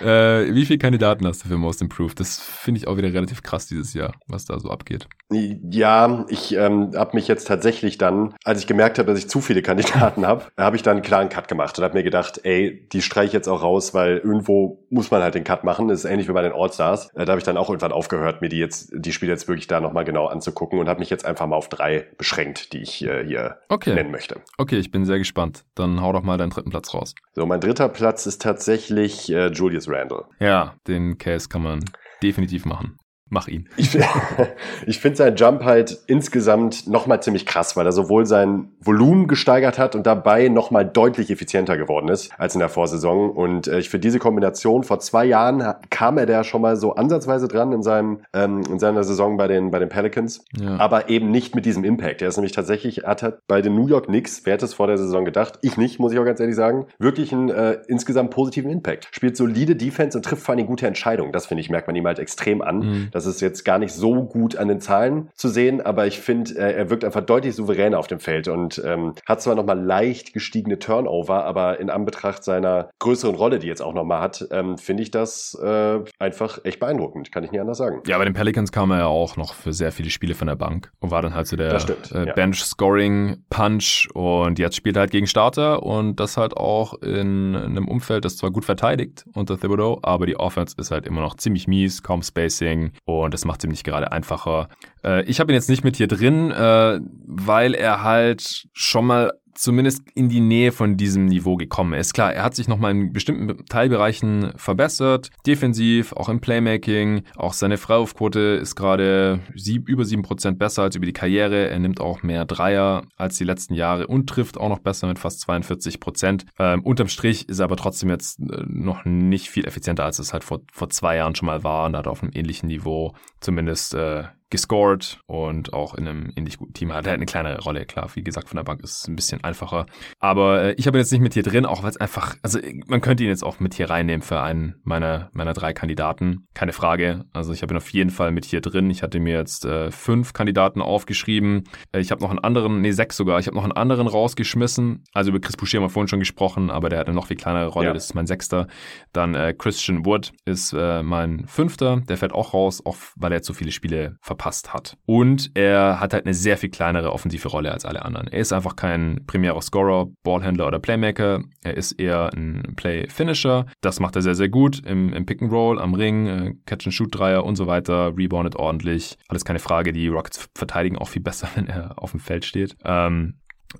Äh, wie viele Kandidaten hast du für Most Improved? Das finde ich auch wieder relativ krass dieses Jahr, was da so abgeht. Ja, ich ähm, habe mich jetzt tatsächlich dann, als ich gemerkt habe, dass ich zu viele Kandidaten habe, habe ich dann einen klaren Cut gemacht und habe mir gedacht, ey, die streiche ich jetzt auch raus, weil irgendwo muss man halt den Cut machen. Das ist ähnlich wie bei den All Stars. Äh, da habe ich dann auch irgendwann aufgehört, mir die jetzt, die Spiele jetzt wirklich da nochmal genau anzugucken und habe mich jetzt einfach mal auf drei beschränkt, die ich äh, hier okay. nennen möchte. Okay, ich bin sehr gespannt. Dann hau doch mal deinen dritten Platz raus. So, mein dritter Platz ist tatsächlich äh, Julius Randle. Ja, den Case kann man definitiv machen. Mach ihn. Ich, ich finde seinen Jump halt insgesamt nochmal ziemlich krass, weil er sowohl sein Volumen gesteigert hat und dabei nochmal deutlich effizienter geworden ist als in der Vorsaison. Und äh, ich finde diese Kombination, vor zwei Jahren kam er da schon mal so ansatzweise dran in, seinem, ähm, in seiner Saison bei den, bei den Pelicans, ja. aber eben nicht mit diesem Impact. Er ist nämlich tatsächlich, hat halt bei den New York Knicks, wer hätte es vor der Saison gedacht, ich nicht, muss ich auch ganz ehrlich sagen, wirklich einen äh, insgesamt positiven Impact. Spielt solide Defense und trifft vor allem gute Entscheidungen. Das finde ich, merkt man ihm halt extrem an. Mhm das ist jetzt gar nicht so gut an den Zahlen zu sehen, aber ich finde, äh, er wirkt einfach deutlich souveräner auf dem Feld und ähm, hat zwar nochmal leicht gestiegene Turnover, aber in Anbetracht seiner größeren Rolle, die jetzt auch nochmal hat, ähm, finde ich das äh, einfach echt beeindruckend. Kann ich nie anders sagen. Ja, bei den Pelicans kam er ja auch noch für sehr viele Spiele von der Bank und war dann halt so der äh, ja. Bench-Scoring-Punch und jetzt spielt er halt gegen Starter und das halt auch in einem Umfeld, das zwar gut verteidigt unter Thibodeau, aber die Offense ist halt immer noch ziemlich mies, kaum Spacing und das macht es ihm nicht gerade einfacher. Äh, ich habe ihn jetzt nicht mit hier drin, äh, weil er halt schon mal zumindest in die Nähe von diesem Niveau gekommen ist. Klar, er hat sich nochmal in bestimmten Teilbereichen verbessert, defensiv, auch im Playmaking, auch seine Freiwurfquote ist gerade sieb, über 7% besser als über die Karriere. Er nimmt auch mehr Dreier als die letzten Jahre und trifft auch noch besser mit fast 42%. Ähm, unterm Strich ist er aber trotzdem jetzt äh, noch nicht viel effizienter, als es halt vor, vor zwei Jahren schon mal war und hat auf einem ähnlichen Niveau zumindest äh, gescored und auch in einem ähnlich guten Team. Hat halt eine kleine Rolle, klar. Wie gesagt, von der Bank ist es ein bisschen einfacher. Aber äh, ich habe ihn jetzt nicht mit hier drin, auch weil es einfach, also man könnte ihn jetzt auch mit hier reinnehmen für einen meiner, meiner drei Kandidaten. Keine Frage. Also ich habe ihn auf jeden Fall mit hier drin. Ich hatte mir jetzt äh, fünf Kandidaten aufgeschrieben. Äh, ich habe noch einen anderen, nee, sechs sogar. Ich habe noch einen anderen rausgeschmissen. Also über Chris Boucher haben wir vorhin schon gesprochen, aber der hat eine noch viel kleinere Rolle. Ja. Das ist mein sechster. Dann äh, Christian Wood ist äh, mein fünfter. Der fällt auch raus, auch weil er zu viele Spiele verpasst verpasst hat. Und er hat halt eine sehr viel kleinere offensive Rolle als alle anderen. Er ist einfach kein primärer Scorer, Ballhändler oder Playmaker. Er ist eher ein Play-Finisher. Das macht er sehr, sehr gut im, im Pick and Roll, am Ring, äh, Catch-and-Shoot-Dreier und so weiter. Reboundet ordentlich. Alles keine Frage. Die Rockets verteidigen auch viel besser, wenn er auf dem Feld steht. Ähm,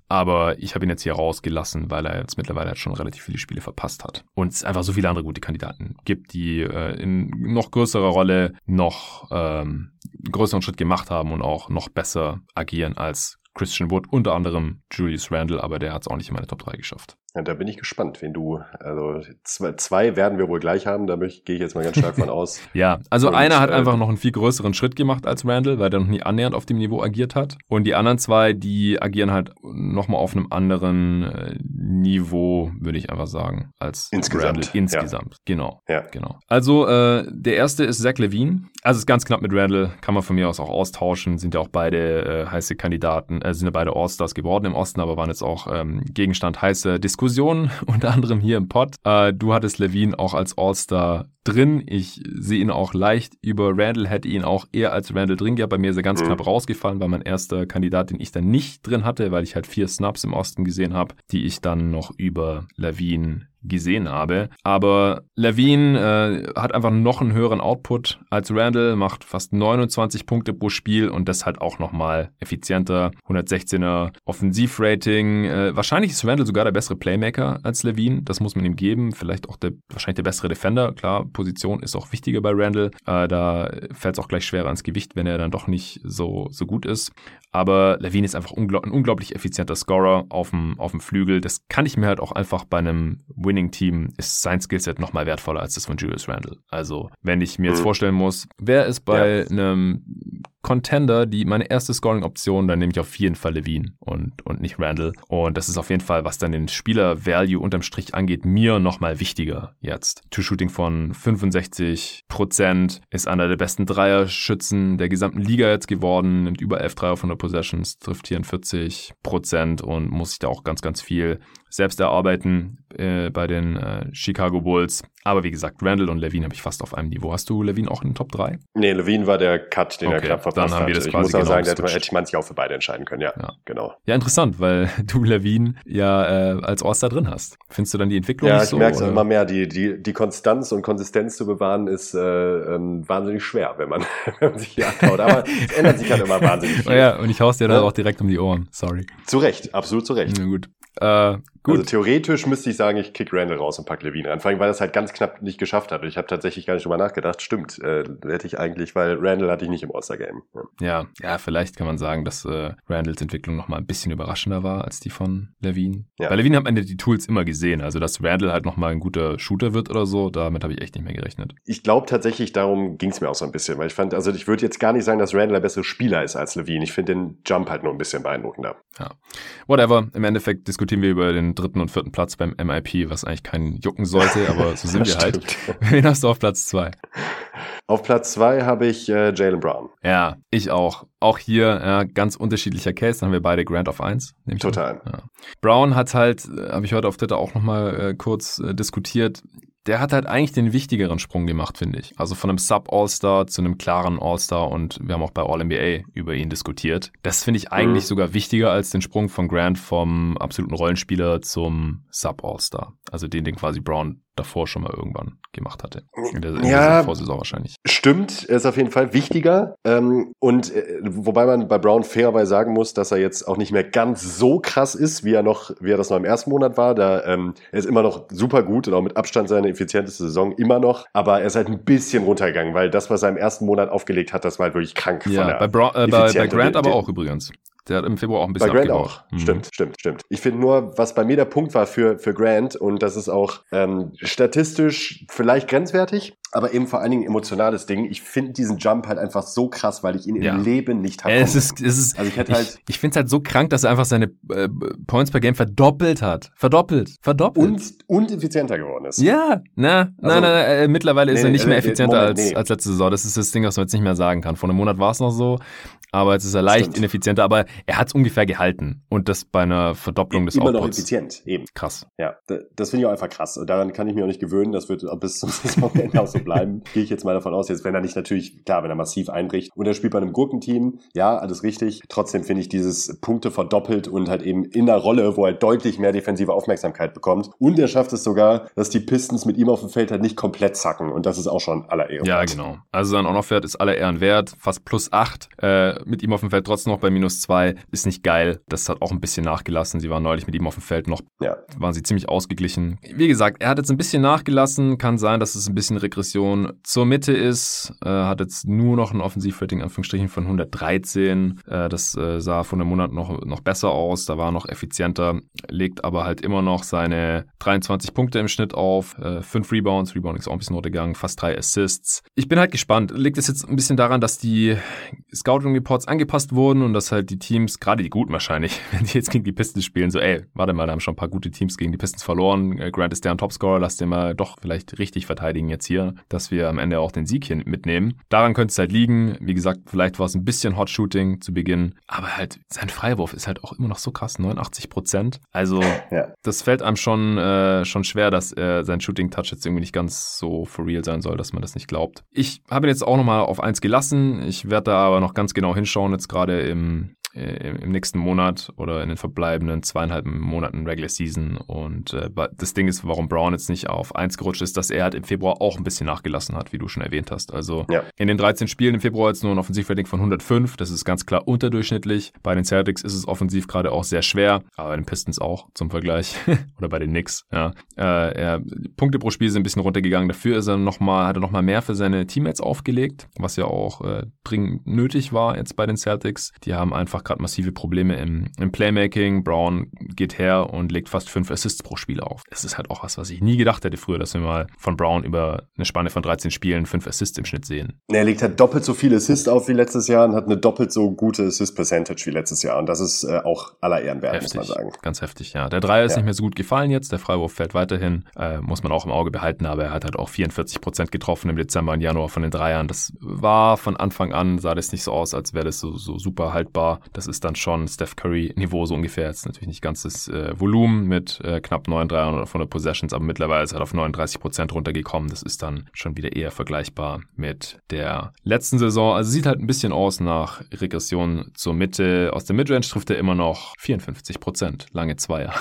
Aber ich habe ihn jetzt hier rausgelassen, weil er jetzt mittlerweile schon relativ viele Spiele verpasst hat. Und es einfach so viele andere gute Kandidaten gibt, die äh, in noch größerer Rolle noch ähm, größeren Schritt gemacht haben und auch noch besser agieren als Christian Wood, unter anderem Julius Randle, aber der hat es auch nicht in meine Top 3 geschafft. Ja, da bin ich gespannt, wen du, also zwei, zwei werden wir wohl gleich haben, da gehe ich jetzt mal ganz stark von aus. ja, also und, einer hat äh, einfach noch einen viel größeren Schritt gemacht als Randall, weil der noch nie annähernd auf dem Niveau agiert hat. Und die anderen zwei, die agieren halt nochmal auf einem anderen äh, Niveau, würde ich einfach sagen, als insgesamt. Randall insgesamt. Ja. Genau. Ja. genau. Also äh, der erste ist Zach Levine. Also ist ganz knapp mit Randall, kann man von mir aus auch austauschen. Sind ja auch beide äh, heiße Kandidaten, äh, sind ja beide All-Stars geworden im Osten, aber waren jetzt auch ähm, Gegenstand heißer Diskussionen Diskussionen, unter anderem hier im Pod. Äh, du hattest Levine auch als All-Star drin. Ich sehe ihn auch leicht über Randall, hätte ihn auch eher als Randall drin gehabt. Bei mir ist er ganz mhm. knapp rausgefallen, weil mein erster Kandidat, den ich dann nicht drin hatte, weil ich halt vier Snaps im Osten gesehen habe, die ich dann noch über Levine gesehen habe. Aber Levine äh, hat einfach noch einen höheren Output als Randall, macht fast 29 Punkte pro Spiel und das halt auch nochmal effizienter. 116er Offensivrating. Äh, wahrscheinlich ist Randall sogar der bessere Playmaker als Levine. Das muss man ihm geben. Vielleicht auch der, wahrscheinlich der bessere Defender. Klar, Position ist auch wichtiger bei Randall. Äh, da fällt es auch gleich schwerer ans Gewicht, wenn er dann doch nicht so, so gut ist. Aber Levine ist einfach unglaub ein unglaublich effizienter Scorer auf dem, auf dem Flügel. Das kann ich mir halt auch einfach bei einem Winning-Team, ist sein Skillset nochmal wertvoller als das von Julius Randle. Also, wenn ich mir jetzt mhm. vorstellen muss, wer ist bei ja. einem Contender die meine erste Scoring-Option, dann nehme ich auf jeden Fall Levine und, und nicht Randall. Und das ist auf jeden Fall, was dann den Spieler-Value unterm Strich angeht, mir nochmal wichtiger jetzt. Two-Shooting von 65 Prozent, ist einer der besten Dreierschützen der gesamten Liga jetzt geworden, nimmt über 11 Dreier von der Possessions, trifft 44 Prozent und muss sich da auch ganz, ganz viel selbst erarbeiten äh, bei den äh, Chicago Bulls. Aber wie gesagt, Randall und Levine habe ich fast auf einem Niveau. Hast du Levine auch in den Top 3? Nee, Levine war der Cut, den okay, er knapp verpasst dann haben wir das hat. Ich muss auch genau sagen, da hätte man sich auch für beide entscheiden können. Ja, ja. genau. Ja, interessant, weil du Levine ja äh, als All-Star drin hast. Findest du dann die Entwicklung ja, nicht so? Ja, ich merke es immer mehr. Die, die, die Konstanz und Konsistenz zu bewahren ist äh, ähm, wahnsinnig schwer, wenn man, wenn man sich hier anschaut. Aber es ändert sich halt immer wahnsinnig viel. Ja, und ich haus dir ja. dann auch direkt um die Ohren. Sorry. Zu Recht, absolut zu Recht. Na gut. Äh, gut. Also theoretisch müsste ich sagen, ich kick Randall raus und pack Levine rein. Vor allem, weil er es halt ganz knapp nicht geschafft hat. Und ich habe tatsächlich gar nicht drüber nachgedacht. Stimmt, äh, hätte ich eigentlich, weil Randall hatte ich nicht im All-Star-Game. Ja. ja. ja, vielleicht kann man sagen, dass äh, Randalls Entwicklung noch mal ein bisschen überraschender war als die von Levine. Ja. Bei Levine hat man die Tools immer gesehen. Also, dass Randall halt noch mal ein guter Shooter wird oder so, damit habe ich echt nicht mehr gerechnet. Ich glaube tatsächlich, darum ging es mir auch so ein bisschen. Weil ich fand, also ich würde jetzt gar nicht sagen, dass Randall der bessere Spieler ist als Levine. Ich finde den Jump halt nur ein bisschen beeindruckender. Ja. Whatever. Im Endeffekt diskutieren wir über den dritten und vierten Platz beim MIP, was eigentlich keinen jucken sollte, aber so sind wir halt. Wen hast du auf Platz zwei? Auf Platz zwei habe ich äh, Jalen Brown. Ja, ich auch. Auch hier ja, ganz unterschiedlicher Case. Dann haben wir beide Grant of 1. Total. Ja. Brown hat halt, äh, habe ich heute auf Twitter auch nochmal äh, kurz äh, diskutiert, der hat halt eigentlich den wichtigeren Sprung gemacht, finde ich. Also von einem Sub-All-Star zu einem klaren All-Star und wir haben auch bei All-NBA über ihn diskutiert. Das finde ich eigentlich mhm. sogar wichtiger als den Sprung von Grant vom absoluten Rollenspieler zum Sub-All-Star. Also den, den quasi Brown davor schon mal irgendwann gemacht hatte. In der, in ja, Vorsaison wahrscheinlich. Stimmt, ist auf jeden Fall wichtiger. Ähm, und äh, wobei man bei Brown fairerweise sagen muss, dass er jetzt auch nicht mehr ganz so krass ist, wie er noch, wie er das noch im ersten Monat war. Da ähm, er ist immer noch super gut und auch mit Abstand seine effizienteste Saison immer noch. Aber er ist halt ein bisschen runtergegangen, weil das, was er im ersten Monat aufgelegt hat, das war halt wirklich krank. Ja, bei, Bra äh, bei, bei Grant aber auch übrigens. Der hat im Februar auch ein bisschen Bei Grant abgebaut. auch. Mhm. Stimmt, stimmt, stimmt. Ich finde nur, was bei mir der Punkt war für, für Grant, und das ist auch ähm, statistisch vielleicht grenzwertig, aber eben vor allen Dingen emotionales Ding. Ich finde diesen Jump halt einfach so krass, weil ich ihn ja. im Leben nicht habe. Es ist, es ist, also ich hätte halt. Ich, ich finde es halt so krank, dass er einfach seine äh, Points per Game verdoppelt hat. Verdoppelt. Verdoppelt. Und, und effizienter geworden ist. Ja, na, also, nein, nein, äh, mittlerweile ist nee, er nicht mehr effizienter Moment, als, nee. als letzte Saison. Das ist das Ding, was man jetzt nicht mehr sagen kann. Vor einem Monat war es noch so, aber jetzt ist er leicht Stimmt. ineffizienter, aber er hat es ungefähr gehalten. Und das bei einer Verdopplung des Immer Outputs. noch effizient, eben. Krass. Ja, das finde ich auch einfach krass. Und daran kann ich mich auch nicht gewöhnen. Das wird bis zum Saisonende auch so bleiben. Gehe ich jetzt mal davon aus. Jetzt, wenn er nicht natürlich, klar, wenn er massiv einbricht und er spielt bei einem Gurkenteam, ja, alles richtig. Trotzdem finde ich dieses Punkte verdoppelt und halt eben in der Rolle, wo er deutlich mehr defensive Aufmerksamkeit bekommt. Und er schafft es sogar, dass die Pistons mit ihm auf dem Feld halt nicht komplett zacken. Und das ist auch schon aller Ehren Ja, genau. Also sein On-Off-Wert ist aller Ehren wert. Fast plus acht. Äh, mit ihm auf dem Feld trotzdem noch bei minus zwei. Ist nicht geil. Das hat auch ein bisschen nachgelassen. Sie waren neulich mit ihm auf dem Feld noch, ja. waren sie ziemlich ausgeglichen. Wie gesagt, er hat jetzt ein bisschen nachgelassen. Kann sein, dass es ein bisschen Regression zur Mitte ist. Äh, hat jetzt nur noch ein Offensivrating Anführungsstrichen von 113. Äh, das äh, sah vor einem Monat noch, noch besser aus. Da war noch effizienter. Legt aber halt immer noch seine 23 Punkte im Schnitt auf. Äh, fünf Rebounds. Rebounding ist auch ein bisschen runtergegangen. Fast drei Assists. Ich bin halt gespannt. Liegt es jetzt ein bisschen daran, dass die Scouting Reports angepasst wurden und dass halt die Teams, gerade die guten wahrscheinlich, wenn die jetzt gegen die Pistons spielen, so, ey, warte mal, da haben schon ein paar gute Teams gegen die Pistons verloren. Äh, Grant ist deren Topscorer, lass den mal doch vielleicht richtig verteidigen jetzt hier, dass wir am Ende auch den Sieg hier mitnehmen. Daran könnte es halt liegen. Wie gesagt, vielleicht war es ein bisschen Hot Shooting zu Beginn, aber halt sein Freiwurf ist halt auch immer noch so krass, 89 Prozent. Also ja. das fällt einem schon, äh, schon schwer, dass äh, sein Shooting Touch jetzt irgendwie nicht ganz so for real sein soll, dass man das nicht glaubt. Ich habe ihn jetzt auch nochmal auf eins gelassen. Ich werde da aber noch ganz genau hinschauen, jetzt gerade im im nächsten Monat oder in den verbleibenden zweieinhalb Monaten Regular Season. Und äh, das Ding ist, warum Brown jetzt nicht auf 1 gerutscht ist, dass er halt im Februar auch ein bisschen nachgelassen hat, wie du schon erwähnt hast. Also ja. in den 13 Spielen im Februar jetzt nur ein Offensivrating von 105. Das ist ganz klar unterdurchschnittlich. Bei den Celtics ist es offensiv gerade auch sehr schwer, aber bei den Pistons auch zum Vergleich. oder bei den Knicks, ja. Äh, er, Punkte pro Spiel sind ein bisschen runtergegangen. Dafür ist er noch mal, hat er nochmal mehr für seine Teammates aufgelegt, was ja auch äh, dringend nötig war jetzt bei den Celtics. Die haben einfach einfach gerade massive Probleme im, im Playmaking. Brown geht her und legt fast fünf Assists pro Spiel auf. Das ist halt auch was, was ich nie gedacht hätte früher, dass wir mal von Brown über eine Spanne von 13 Spielen fünf Assists im Schnitt sehen. Er legt halt doppelt so viele Assists auf wie letztes Jahr und hat eine doppelt so gute Assist-Percentage wie letztes Jahr. Und das ist äh, auch aller Ehren wert, heftig, muss man sagen. Ganz heftig, ja. Der Dreier ist ja. nicht mehr so gut gefallen jetzt. Der Freiwurf fällt weiterhin. Äh, muss man auch im Auge behalten, aber er hat halt auch 44 Prozent getroffen im Dezember und Januar von den Dreiern. Das war von Anfang an, sah das nicht so aus, als wäre das so, so super haltbar. Das ist dann schon Steph Curry-Niveau so ungefähr. Jetzt natürlich nicht ganz das äh, Volumen mit äh, knapp 9,3 oder von der Possessions, aber mittlerweile ist er auf 39 Prozent runtergekommen. Das ist dann schon wieder eher vergleichbar mit der letzten Saison. Also sieht halt ein bisschen aus nach Regression zur Mitte. Aus der Midrange trifft er immer noch 54 Prozent. Lange Zweier.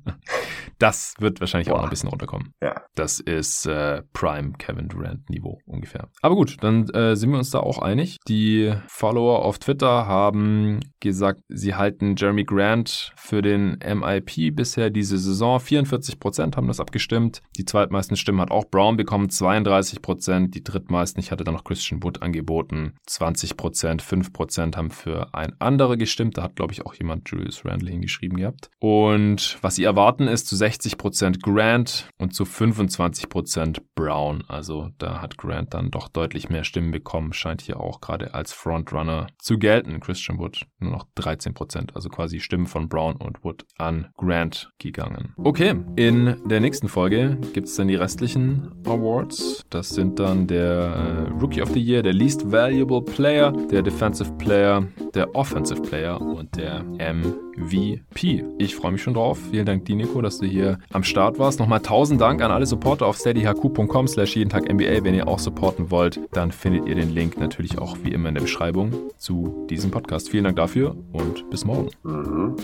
das wird wahrscheinlich Boah. auch noch ein bisschen runterkommen. Ja. Das ist äh, Prime Kevin Durant Niveau ungefähr. Aber gut, dann äh, sind wir uns da auch einig. Die Follower auf Twitter haben gesagt, sie halten Jeremy Grant für den MIP bisher diese Saison. 44 Prozent haben das abgestimmt. Die zweitmeisten Stimmen hat auch Brown bekommen, 32 Prozent. Die drittmeisten, ich hatte da noch Christian Wood angeboten, 20 Prozent. 5 Prozent haben für ein anderer gestimmt. Da hat, glaube ich, auch jemand Julius Randle hingeschrieben gehabt. Und was sie erwarten, ist zu 60 Prozent Grant und zu 25 Prozent Brown. Also da hat Grant dann doch deutlich mehr Stimmen bekommen. Scheint hier auch gerade als Frontrunner zu gelten. Christian Wood nur noch 13 13 also quasi Stimmen von Brown und Wood an Grant gegangen. Okay, in der nächsten Folge gibt es dann die restlichen Awards. Das sind dann der äh, Rookie of the Year, der Least Valuable Player, der Defensive Player, der Offensive Player und der MVP. Ich freue mich schon drauf. Vielen Dank, Dinico, dass du hier am Start warst. Nochmal tausend Dank an alle Supporter auf steadyhq.com slash jeden Tag NBA. Wenn ihr auch supporten wollt, dann findet ihr den Link natürlich auch wie immer in der Beschreibung zu diesem Podcast. Vielen Dank dafür und bis morgen. Mhm.